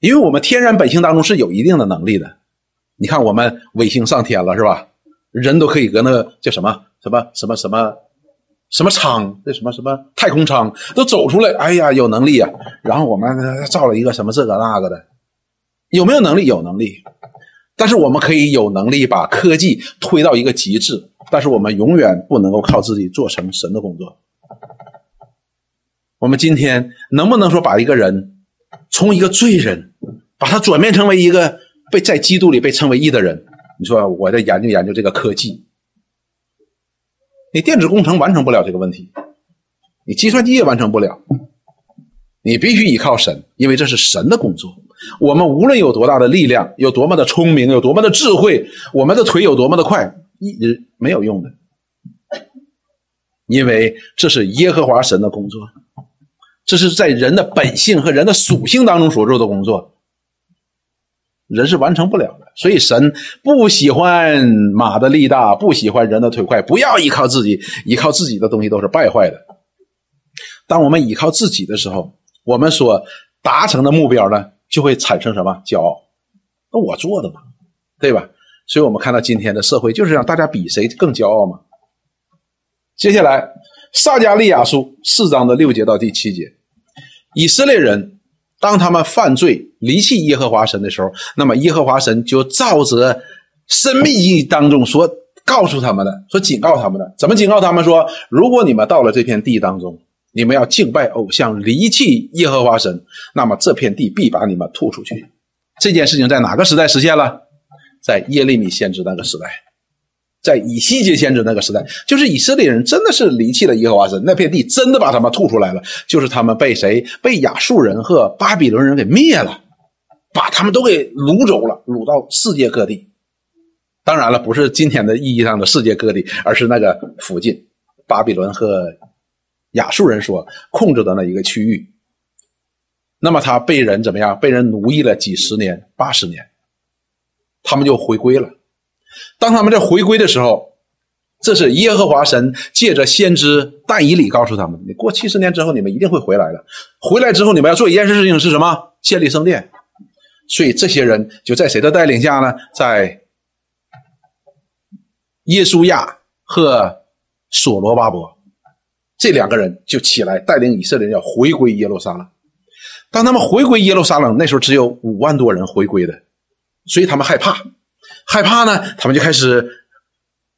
因为我们天然本性当中是有一定的能力的。你看，我们卫星上天了，是吧？人都可以搁那叫什么什么什么什么什么舱，这什么什么太空舱都走出来，哎呀，有能力啊！然后我们造了一个什么这个那个的，有没有能力？有能力。但是我们可以有能力把科技推到一个极致。但是我们永远不能够靠自己做成神的工作。我们今天能不能说把一个人从一个罪人，把他转变成为一个被在基督里被称为义的人？你说我在研究研究这个科技，你电子工程完成不了这个问题，你计算机也完成不了，你必须依靠神，因为这是神的工作。我们无论有多大的力量，有多么的聪明，有多么的智慧，我们的腿有多么的快。一没有用的，因为这是耶和华神的工作，这是在人的本性和人的属性当中所做的工作，人是完成不了的。所以神不喜欢马的力大，不喜欢人的腿快。不要依靠自己，依靠自己的东西都是败坏的。当我们依靠自己的时候，我们所达成的目标呢，就会产生什么骄傲？那我做的嘛，对吧？所以我们看到今天的社会就是让大家比谁更骄傲嘛。接下来，撒加利亚书四章的六节到第七节，以色列人当他们犯罪离弃耶和华神的时候，那么耶和华神就照着生命记当中所告诉他们的，说警告他们的，怎么警告他们说，如果你们到了这片地当中，你们要敬拜偶像，离弃耶和华神，那么这片地必把你们吐出去。这件事情在哪个时代实现了？在耶利米先知那个时代，在以西结先知那个时代，就是以色列人真的是离弃了耶和华神，那片地真的把他们吐出来了，就是他们被谁？被亚述人和巴比伦人给灭了，把他们都给掳走了，掳到世界各地。当然了，不是今天的意义上的世界各地，而是那个附近巴比伦和亚述人所控制的那一个区域。那么他被人怎么样？被人奴役了几十年、八十年。他们就回归了。当他们在回归的时候，这是耶和华神借着先知但以理告诉他们：你过七十年之后，你们一定会回来的。回来之后，你们要做一件事情是什么？建立圣殿。所以这些人就在谁的带领下呢？在耶稣亚和所罗巴伯这两个人就起来带领以色列人要回归耶路撒冷。当他们回归耶路撒冷，那时候只有五万多人回归的。所以他们害怕，害怕呢，他们就开始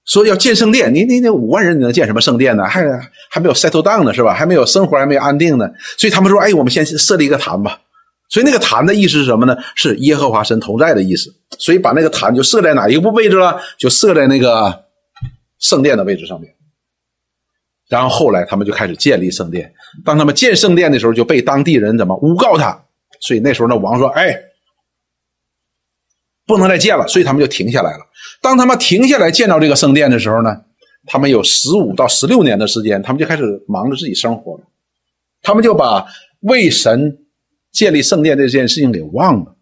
说要建圣殿。你你那五万人你能建什么圣殿呢？还还没有 settle down 呢，是吧？还没有生活，还没有安定呢。所以他们说：“哎，我们先设立一个坛吧。”所以那个坛的意思是什么呢？是耶和华神同在的意思。所以把那个坛就设在哪一个位置了？就设在那个圣殿的位置上面。然后后来他们就开始建立圣殿。当他们建圣殿的时候，就被当地人怎么诬告他？所以那时候那王说：“哎。”不能再建了，所以他们就停下来了。当他们停下来建造这个圣殿的时候呢，他们有十五到十六年的时间，他们就开始忙着自己生活了。他们就把为神建立圣殿这件事情给忘了，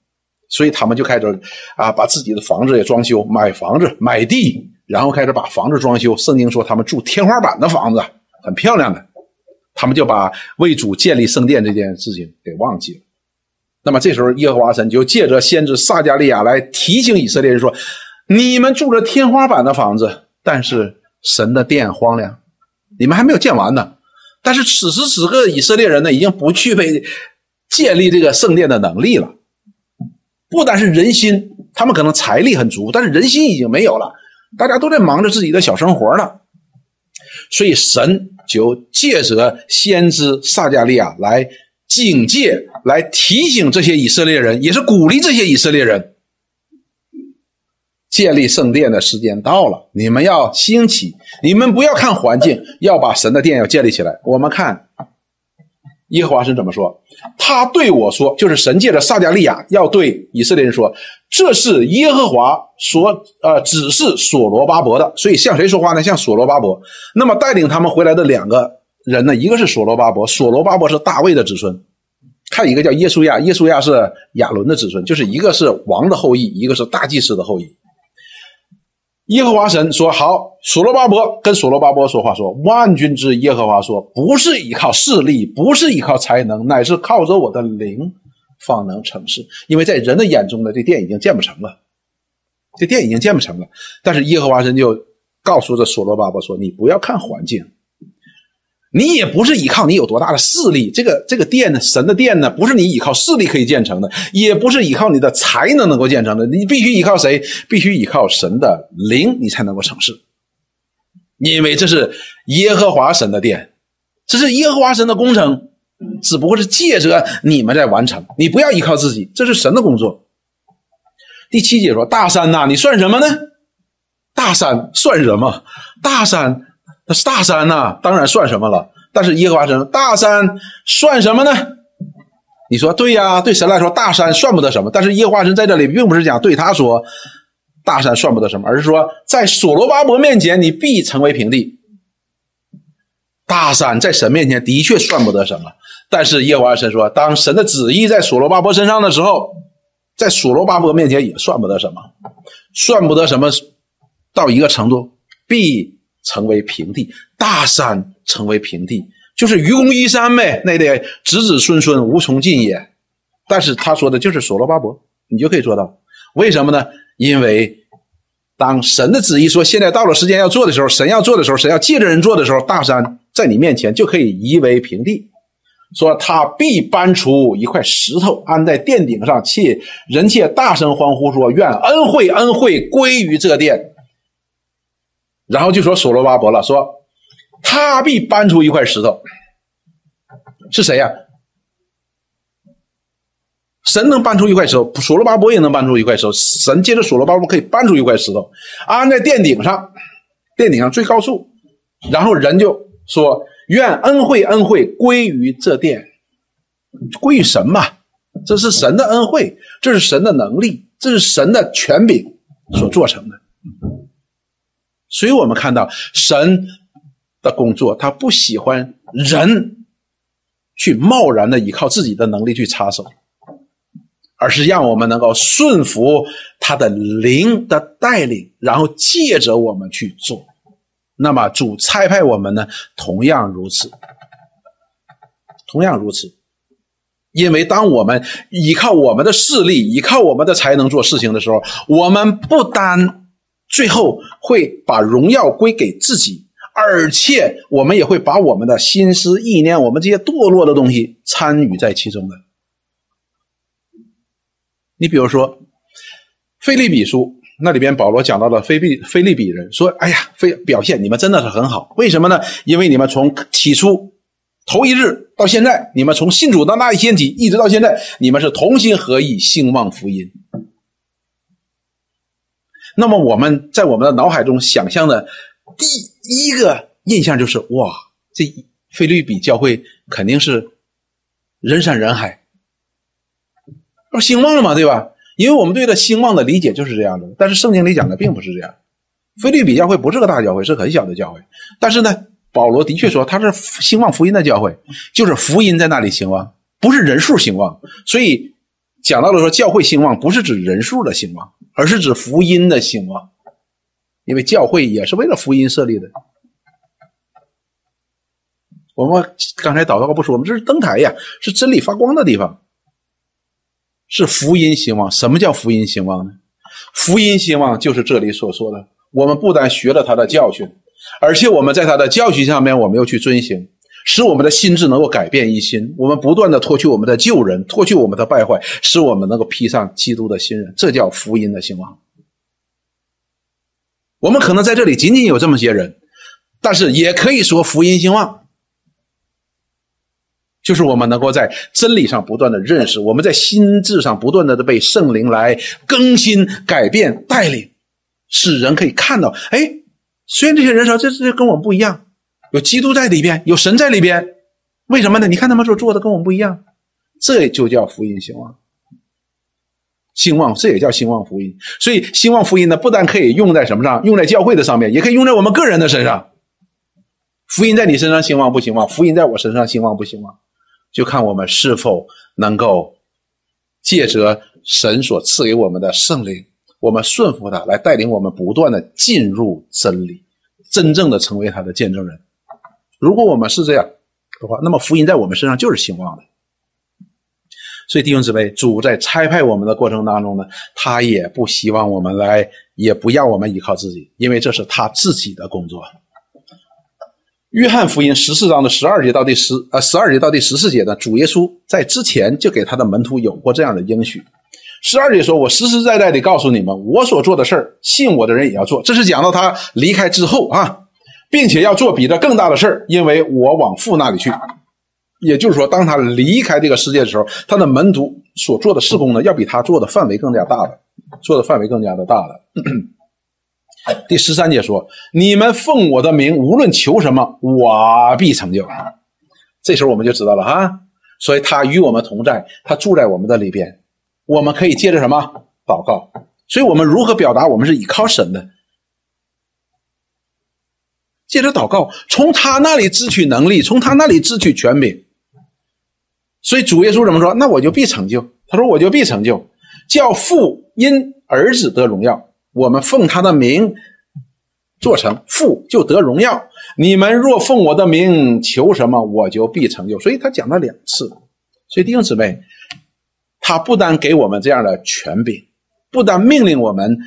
所以他们就开始啊，把自己的房子也装修，买房子、买地，然后开始把房子装修。圣经说他们住天花板的房子，很漂亮的。他们就把为主建立圣殿这件事情给忘记了。那么这时候，耶和华神就借着先知撒加利亚来提醒以色列人说：“你们住着天花板的房子，但是神的殿荒凉，你们还没有建完呢。但是此时此刻，以色列人呢，已经不具备建立这个圣殿的能力了。不单是人心，他们可能财力很足，但是人心已经没有了。大家都在忙着自己的小生活呢。所以神就借着先知撒加利亚来。”警戒来提醒这些以色列人，也是鼓励这些以色列人。建立圣殿的时间到了，你们要兴起，你们不要看环境，要把神的殿要建立起来。我们看耶和华神怎么说？他对我说，就是神借着撒加利亚要对以色列人说，这是耶和华所呃指示所罗巴伯的。所以向谁说话呢？向所罗巴伯。那么带领他们回来的两个人呢？一个是所罗巴伯，所罗巴伯是大卫的子孙。还有一个叫耶稣亚，耶稣亚是亚伦的子孙，就是一个是王的后裔，一个是大祭司的后裔。耶和华神说：“好，所罗巴伯跟所罗巴伯说话说，万军之耶和华说，不是依靠势力，不是依靠才能，乃是靠着我的灵，方能成事。因为在人的眼中呢，这殿已经建不成了，这殿已经建不成了。但是耶和华神就告诉这所罗巴伯说：你不要看环境。”你也不是依靠你有多大的势力，这个这个殿呢，神的殿呢，不是你依靠势力可以建成的，也不是依靠你的才能能够建成的，你必须依靠谁？必须依靠神的灵，你才能够成事。因为这是耶和华神的殿，这是耶和华神的工程，只不过是借着你们在完成。你不要依靠自己，这是神的工作。第七节说：“大山呐，你算什么呢？大山算什么？大山。”那是大山呐，当然算什么了。但是耶和华神，大山算什么呢？你说对呀，对神来说，大山算不得什么。但是耶和华神在这里并不是讲对他说，大山算不得什么，而是说在所罗巴伯面前，你必成为平地。大山在神面前的确算不得什么，但是耶和华神说，当神的旨意在所罗巴伯身上的时候，在所罗巴伯面前也算不得什么，算不得什么，到一个程度必。成为平地，大山成为平地，就是愚公移山呗，那得子子孙孙无穷尽也。但是他说的就是所罗巴伯，你就可以做到。为什么呢？因为当神的旨意说现在到了时间要做的时候，神要做的时候，神要借着人做的时候，大山在你面前就可以夷为平地。说他必搬出一块石头安在殿顶上，且人切大声欢呼说：愿恩惠恩惠归于这殿。然后就说所罗巴伯了，说他必搬出一块石头，是谁呀？神能搬出一块石头，所罗巴伯也能搬出一块石头。神借着所罗巴伯可以搬出一块石头，安在殿顶上，殿顶上最高处。然后人就说：愿恩惠恩惠归于这殿，归于神嘛？这是神的恩惠，这是神的能力，这是神的权柄所做成的。所以我们看到神的工作，他不喜欢人去贸然的依靠自己的能力去插手，而是让我们能够顺服他的灵的带领，然后借着我们去做。那么主差派我们呢，同样如此，同样如此。因为当我们依靠我们的势力、依靠我们的才能做事情的时候，我们不单。最后会把荣耀归给自己，而且我们也会把我们的心思意念、我们这些堕落的东西参与在其中的。你比如说《菲利比书》，那里边保罗讲到了菲利菲利比人，说：“哎呀，非表现你们真的是很好，为什么呢？因为你们从起初头一日到现在，你们从信主到那一天起，一直到现在，你们是同心合意兴旺福音。”那么我们在我们的脑海中想象的第一个印象就是：哇，这菲律比教会肯定是人山人海，要兴旺了嘛，对吧？因为我们对这兴旺的理解就是这样的。但是圣经里讲的并不是这样，菲律比教会不是个大教会，是很小的教会。但是呢，保罗的确说他是兴旺福音的教会，就是福音在那里兴旺，不是人数兴旺。所以讲到了说教会兴旺，不是指人数的兴旺。而是指福音的兴旺，因为教会也是为了福音设立的。我们刚才祷告不说，我们这是灯台呀，是真理发光的地方，是福音兴旺。什么叫福音兴旺呢？福音兴旺就是这里所说的，我们不但学了他的教训，而且我们在他的教训上面，我们又去遵行。使我们的心智能够改变一新，我们不断的脱去我们的旧人，脱去我们的败坏，使我们能够披上基督的新人，这叫福音的兴旺。我们可能在这里仅仅有这么些人，但是也可以说福音兴旺，就是我们能够在真理上不断的认识，我们在心智上不断的被圣灵来更新、改变、带领，使人可以看到，哎，虽然这些人说这这跟我们不一样，有基督在里边，有神在里边，为什么呢？你看他们所做的跟我们不一样，这就叫福音兴旺。兴旺，这也叫兴旺福音。所以兴旺福音呢，不但可以用在什么上，用在教会的上面，也可以用在我们个人的身上。福音在你身上兴旺不兴旺？福音在我身上兴旺不兴旺？就看我们是否能够借着神所赐给我们的圣灵，我们顺服他，来带领我们不断的进入真理，真正的成为他的见证人。如果我们是这样的话，那么福音在我们身上就是兴旺的。所以弟兄姊妹，主在差派我们的过程当中呢，他也不希望我们来，也不要我们依靠自己，因为这是他自己的工作。约翰福音十四章的十二节到第十呃十二节到第十四节呢，主耶稣在之前就给他的门徒有过这样的应许。十二节说：“我实实在在的告诉你们，我所做的事儿，信我的人也要做。”这是讲到他离开之后啊，并且要做比这更大的事儿，因为我往父那里去。也就是说，当他离开这个世界的时候，他的门徒所做的事工呢，要比他做的范围更加大的，做的范围更加的大了。第十三节说：“你们奉我的名，无论求什么，我必成就。”这时候我们就知道了哈，所以他与我们同在，他住在我们的里边，我们可以借着什么祷告？所以我们如何表达我们是依靠神的？借着祷告，从他那里支取能力，从他那里支取权柄。所以主耶稣怎么说？那我就必成就。他说：“我就必成就，叫父因儿子得荣耀。”我们奉他的名做成，父就得荣耀。你们若奉我的名求什么，我就必成就。所以他讲了两次。所以弟兄姊妹，他不单给我们这样的权柄，不单命令我们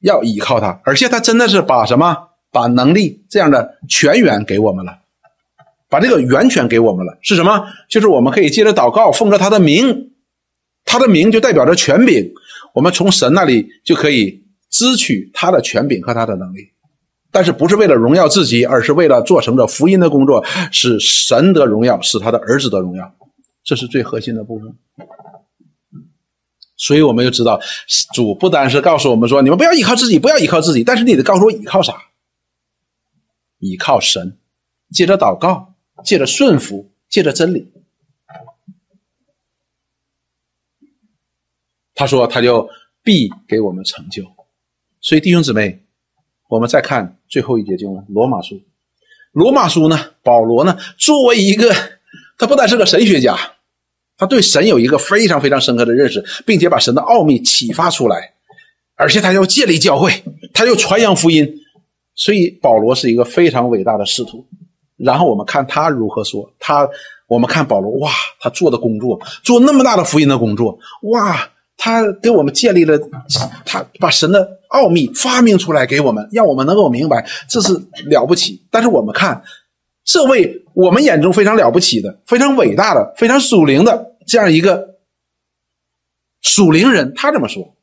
要依靠他，而且他真的是把什么，把能力这样的全员给我们了，把这个源泉给我们了。是什么？就是我们可以接着祷告，奉着他的名，他的名就代表着权柄，我们从神那里就可以。支取他的权柄和他的能力，但是不是为了荣耀自己，而是为了做成这福音的工作，使神得荣耀，使他的儿子得荣耀，这是最核心的部分。所以我们就知道，主不单是告诉我们说，你们不要依靠自己，不要依靠自己，但是你得告诉我依靠啥？依靠神，借着祷告，借着顺服，借着真理。他说，他就必给我们成就。所以弟兄姊妹，我们再看最后一节经文《罗马书》。罗马书呢，保罗呢，作为一个，他不但是个神学家，他对神有一个非常非常深刻的认识，并且把神的奥秘启发出来，而且他要建立教会，他又传扬福音，所以保罗是一个非常伟大的使徒。然后我们看他如何说，他我们看保罗，哇，他做的工作，做那么大的福音的工作，哇。他给我们建立了，他把神的奥秘发明出来给我们，让我们能够明白，这是了不起。但是我们看，这位我们眼中非常了不起的、非常伟大的、非常属灵的这样一个属灵人，他这么说：“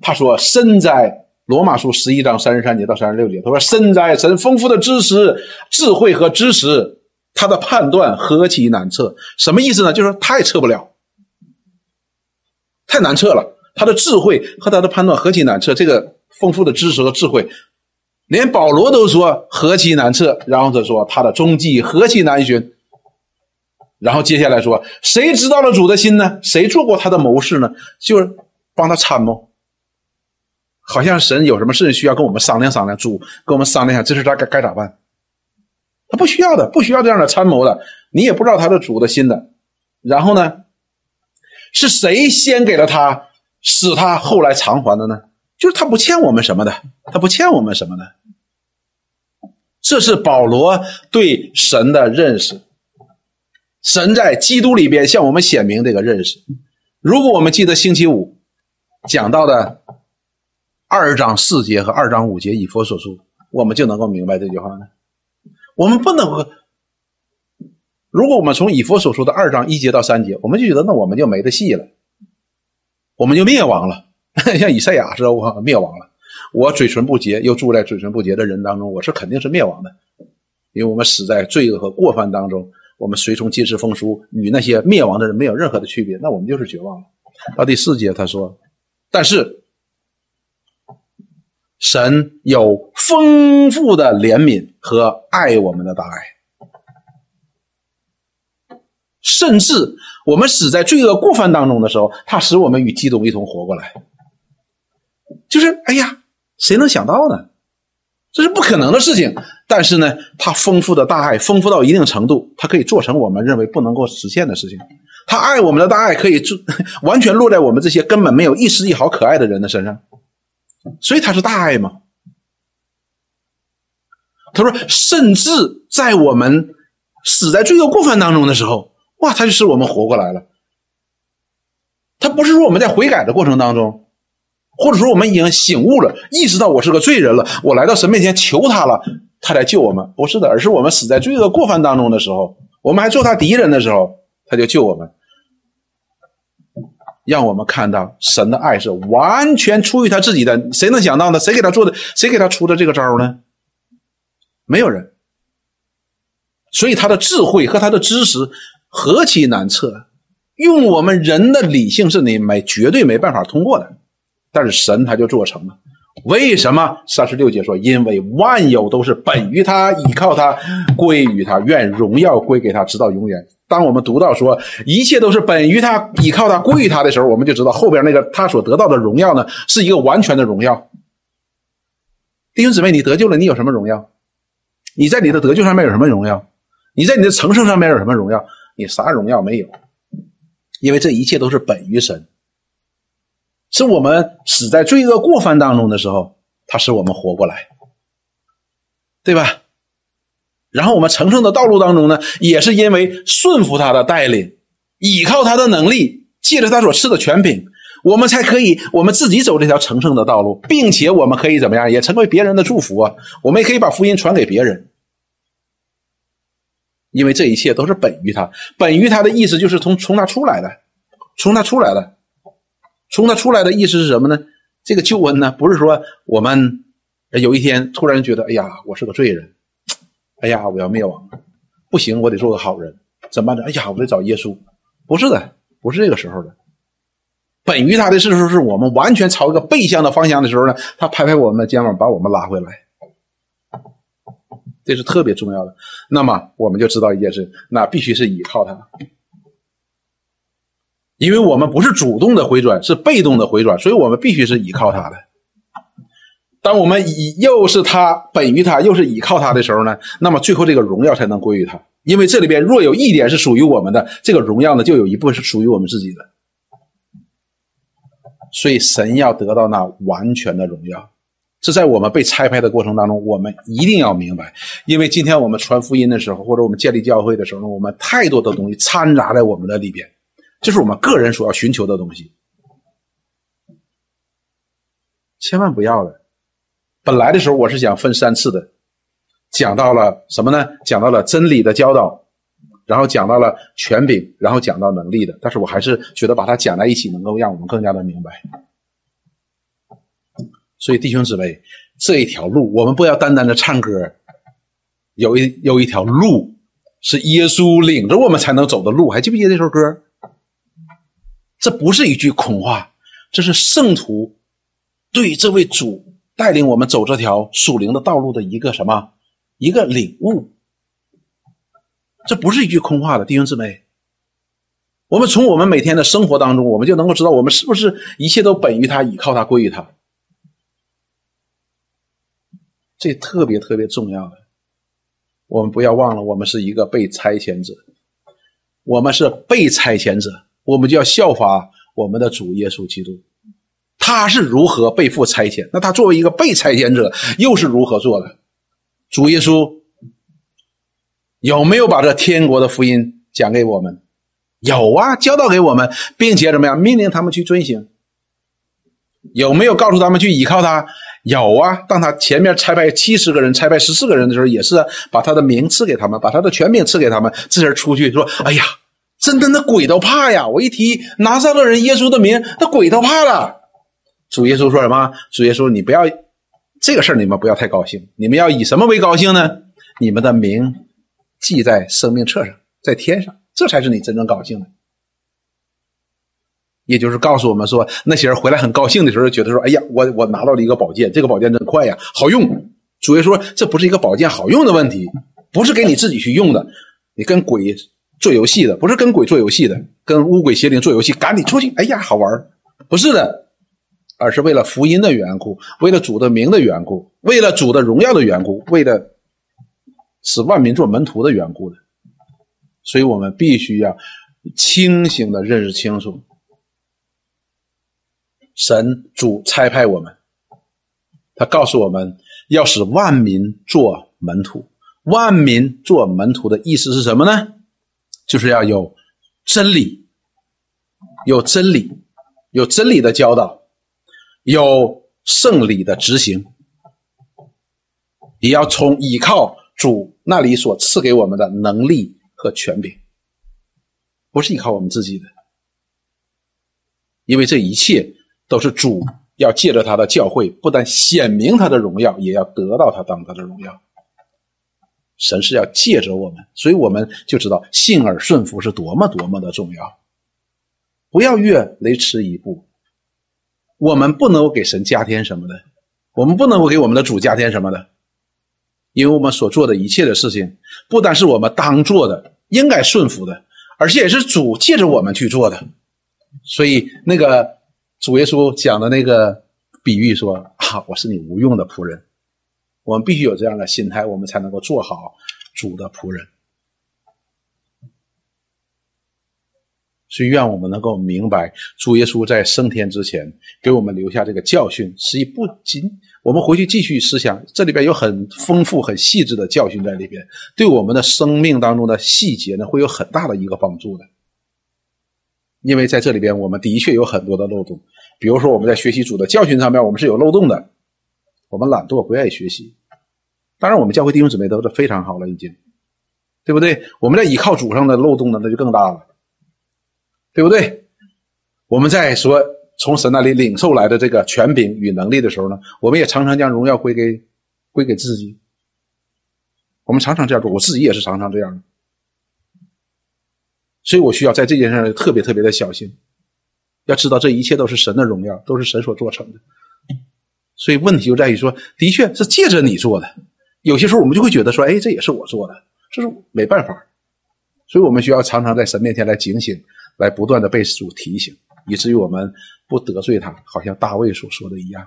他说，身在罗马书十一章三十三节到三十六节，他说，身在神丰富的知识、智慧和知识，他的判断何其难测。什么意思呢？就是他也测不了。”太难测了，他的智慧和他的判断何其难测！这个丰富的知识和智慧，连保罗都说何其难测。然后他说他的踪迹何其难寻。然后接下来说，谁知道了主的心呢？谁做过他的谋士呢？就是帮他参谋。好像神有什么事情需要跟我们商量商量，主跟我们商量一下，这事他该该咋办？他不需要的，不需要这样的参谋的。你也不知道他的主的心的。然后呢？是谁先给了他，使他后来偿还的呢？就是他不欠我们什么的，他不欠我们什么的。这是保罗对神的认识，神在基督里边向我们显明这个认识。如果我们记得星期五讲到的二章四节和二章五节以佛所述，我们就能够明白这句话呢。我们不能。如果我们从以佛所说的二章一节到三节，我们就觉得那我们就没得戏了，我们就灭亡了，像以赛亚似的，我灭亡了。我嘴唇不洁，又住在嘴唇不洁的人当中，我是肯定是灭亡的，因为我们死在罪恶和过犯当中，我们随从今世风俗，与那些灭亡的人没有任何的区别，那我们就是绝望了。到第四节他说，但是神有丰富的怜悯和爱我们的大爱。甚至我们死在罪恶过犯当中的时候，他使我们与基督一同活过来。就是哎呀，谁能想到呢？这是不可能的事情。但是呢，他丰富的大爱，丰富到一定程度，他可以做成我们认为不能够实现的事情。他爱我们的大爱，可以 完全落在我们这些根本没有一丝一毫可爱的人的身上。所以他是大爱嘛？他说，甚至在我们死在罪恶过犯当中的时候。哇，他就使我们活过来了。他不是说我们在悔改的过程当中，或者说我们已经醒悟了，意识到我是个罪人了，我来到神面前求他了，他来救我们，不是的，而是我们死在罪恶过犯当中的时候，我们还做他敌人的时候，他就救我们，让我们看到神的爱是完全出于他自己的。谁能想到呢？谁给他做的？谁给他出的这个招呢？没有人。所以他的智慧和他的知识。何其难测！用我们人的理性是你没绝对没办法通过的，但是神他就做成了。为什么？三十六节说：“因为万有都是本于他，依靠他，归于他，愿荣耀归给他，直到永远。”当我们读到说一切都是本于他，依靠他，归于他的时候，我们就知道后边那个他所得到的荣耀呢，是一个完全的荣耀。弟兄姊妹，你得救了，你有什么荣耀？你在你的得救上面有什么荣耀？你在你的成圣上面有什么荣耀？你啥荣耀没有？因为这一切都是本于神，是我们死在罪恶过犯当中的时候，他使我们活过来，对吧？然后我们成圣的道路当中呢，也是因为顺服他的带领，依靠他的能力，借着他所赐的权柄，我们才可以我们自己走这条成圣的道路，并且我们可以怎么样，也成为别人的祝福啊！我们也可以把福音传给别人。因为这一切都是本于他，本于他的意思就是从从他出来的，从他出来的，从他出来的意思是什么呢？这个救恩呢，不是说我们有一天突然觉得，哎呀，我是个罪人，哎呀，我要灭亡，不行，我得做个好人，怎么办呢？哎呀，我得找耶稣，不是的，不是这个时候的。本于他的时候，是我们完全朝一个背向的方向的时候呢，他拍拍我们的肩膀，把我们拉回来。这是特别重要的。那么我们就知道一件事，那必须是依靠他，因为我们不是主动的回转，是被动的回转，所以我们必须是依靠他的。当我们以又是他本于他，又是依靠他的时候呢，那么最后这个荣耀才能归于他。因为这里边若有一点是属于我们的，这个荣耀呢，就有一部分是属于我们自己的。所以神要得到那完全的荣耀。这在我们被拆派的过程当中，我们一定要明白，因为今天我们传福音的时候，或者我们建立教会的时候呢，我们太多的东西掺杂在我们的里边，这是我们个人所要寻求的东西，千万不要的。本来的时候我是想分三次的，讲到了什么呢？讲到了真理的教导，然后讲到了权柄，然后讲到能力的，但是我还是觉得把它讲在一起，能够让我们更加的明白。所以，弟兄姊妹，这一条路，我们不要单单的唱歌，有一有一条路是耶稣领着我们才能走的路，还记不记得这首歌？这不是一句空话，这是圣徒对这位主带领我们走这条属灵的道路的一个什么一个领悟。这不是一句空话的，弟兄姊妹，我们从我们每天的生活当中，我们就能够知道，我们是不是一切都本于他，倚靠他，归于他。这特别特别重要的，我们不要忘了，我们是一个被差遣者，我们是被差遣者，我们就要效法我们的主耶稣基督，他是如何被父差遣？那他作为一个被差遣者，又是如何做的？主耶稣有没有把这天国的福音讲给我们？有啊，教导给我们，并且怎么样，命令他们去遵行？有没有告诉他们去依靠他？有啊，当他前面拆派七十个人、拆派十四个人的时候，也是把他的名赐给他们，把他的权柄赐给他们。这人出去说：“哎呀，真的那鬼都怕呀！我一提拿撒勒人耶稣的名，那鬼都怕了。”主耶稣说什么？主耶稣，你不要这个事儿，你们不要太高兴。你们要以什么为高兴呢？你们的名记在生命册上，在天上，这才是你真正高兴的。也就是告诉我们说，那些人回来很高兴的时候，觉得说：“哎呀，我我拿到了一个宝剑，这个宝剑真快呀，好用。”主耶稣说：“这不是一个宝剑好用的问题，不是给你自己去用的，你跟鬼做游戏的，不是跟鬼做游戏的，跟乌鬼邪灵做游戏，赶你出去，哎呀，好玩不是的，而是为了福音的缘故，为了主的名的缘故，为了主的荣耀的缘故，为了使万民做门徒的缘故的。所以我们必须要清醒的认识清楚。”神主差派我们，他告诉我们要使万民做门徒。万民做门徒的意思是什么呢？就是要有真理，有真理，有真理的教导，有圣礼的执行，也要从依靠主那里所赐给我们的能力和权柄，不是依靠我们自己的，因为这一切。都是主要借着他的教会，不但显明他的荣耀，也要得到他当他的荣耀。神是要借着我们，所以我们就知道信而顺服是多么多么的重要。不要越雷池一步，我们不能够给神加添什么的，我们不能够给我们的主加添什么的，因为我们所做的一切的事情，不单是我们当做的、应该顺服的，而且也是主借着我们去做的。所以那个。主耶稣讲的那个比喻说：“啊，我是你无用的仆人。”我们必须有这样的心态，我们才能够做好主的仆人。所以，愿我们能够明白，主耶稣在升天之前给我们留下这个教训。实际不仅我们回去继续思想，这里边有很丰富、很细致的教训在里边，对我们的生命当中的细节呢，会有很大的一个帮助的。因为在这里边，我们的确有很多的漏洞。比如说，我们在学习主的教训上面，我们是有漏洞的。我们懒惰，不愿意学习。当然，我们教会弟兄姊妹都是非常好了，已经，对不对？我们在依靠主上的漏洞呢，那就更大了，对不对？我们在说从神那里领受来的这个权柄与能力的时候呢，我们也常常将荣耀归给归给自己。我们常常这样做，我自己也是常常这样的。所以我需要在这件事上特别特别的小心，要知道这一切都是神的荣耀，都是神所做成的。所以问题就在于说，的确是借着你做的。有些时候我们就会觉得说，哎，这也是我做的，这是没办法。所以我们需要常常在神面前来警醒，来不断的被主提醒，以至于我们不得罪他。好像大卫所说的一样，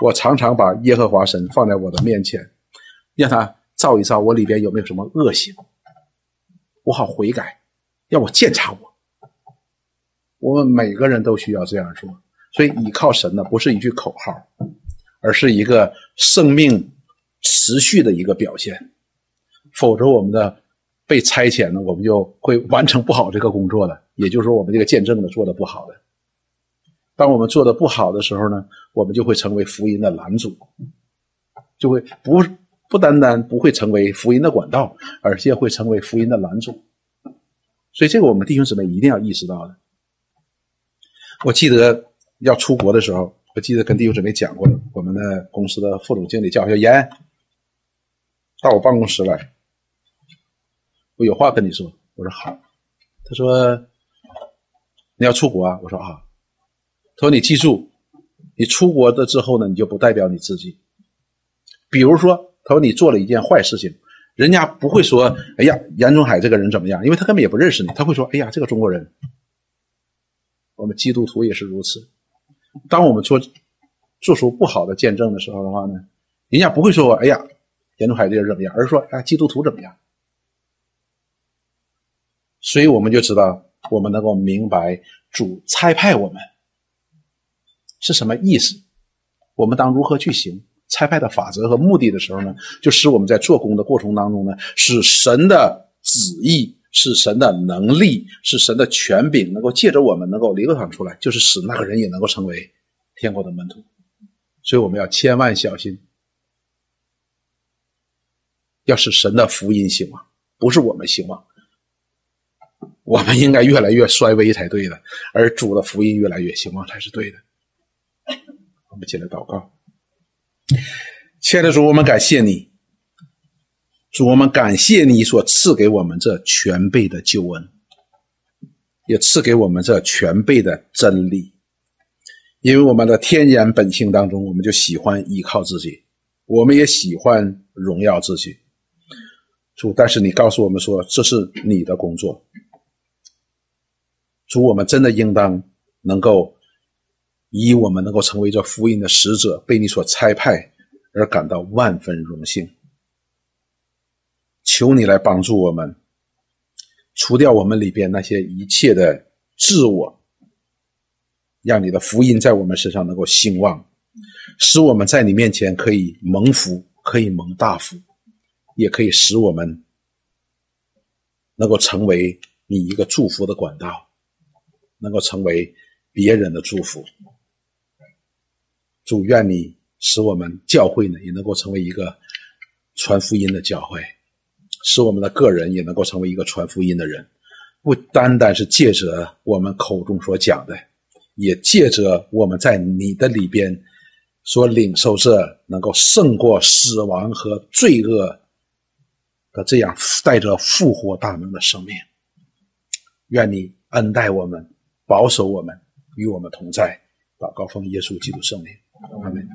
我常常把耶和华神放在我的面前，让他照一照我里边有没有什么恶行，我好悔改。让我鉴察我，我们每个人都需要这样做。所以依靠神呢，不是一句口号，而是一个生命持续的一个表现。否则，我们的被差遣呢，我们就会完成不好这个工作的。也就是说，我们这个见证呢，做的不好的。当我们做的不好的时候呢，我们就会成为福音的拦阻，就会不不单单不会成为福音的管道，而且会成为福音的拦阻。所以，这个我们弟兄姊妹一定要意识到的。我记得要出国的时候，我记得跟弟兄姊妹讲过的，我们的公司的副总经理叫小严，到我办公室来，我有话跟你说。我说好。他说你要出国啊？我说啊。他说你记住，你出国的之后呢，你就不代表你自己。比如说，他说你做了一件坏事情。人家不会说：“哎呀，严中海这个人怎么样？”因为他根本也不认识你。他会说：“哎呀，这个中国人。”我们基督徒也是如此。当我们做做出不好的见证的时候的话呢，人家不会说我：“哎呀，严中海这人怎么样？”而是说：“哎，基督徒怎么样？”所以我们就知道，我们能够明白主差派我们是什么意思，我们当如何去行。差派的法则和目的的时候呢，就使我们在做工的过程当中呢，使神的旨意、是神的能力、是神的权柄，能够借着我们能够流淌出来，就是使那个人也能够成为天国的门徒。所以我们要千万小心，要使神的福音兴旺，不是我们兴旺，我们应该越来越衰微才对的，而主的福音越来越兴旺才是对的。我们起来祷告。亲爱的主，我们感谢你，主，我们感谢你所赐给我们这全备的救恩。也赐给我们这全备的真理。因为我们的天然本性当中，我们就喜欢依靠自己，我们也喜欢荣耀自己。主，但是你告诉我们说，这是你的工作。主，我们真的应当能够以我们能够成为这福音的使者，被你所差派而感到万分荣幸。求你来帮助我们，除掉我们里边那些一切的自我。让你的福音在我们身上能够兴旺，使我们在你面前可以蒙福，可以蒙大福，也可以使我们能够成为你一个祝福的管道，能够成为别人的祝福。主愿你使我们教会呢也能够成为一个传福音的教会，使我们的个人也能够成为一个传福音的人，不单单是借着我们口中所讲的。也借着我们在你的里边所领受着能够胜过死亡和罪恶的这样带着复活大能的生命，愿你恩待我们，保守我们，与我们同在。祷告奉耶稣基督圣名，阿门。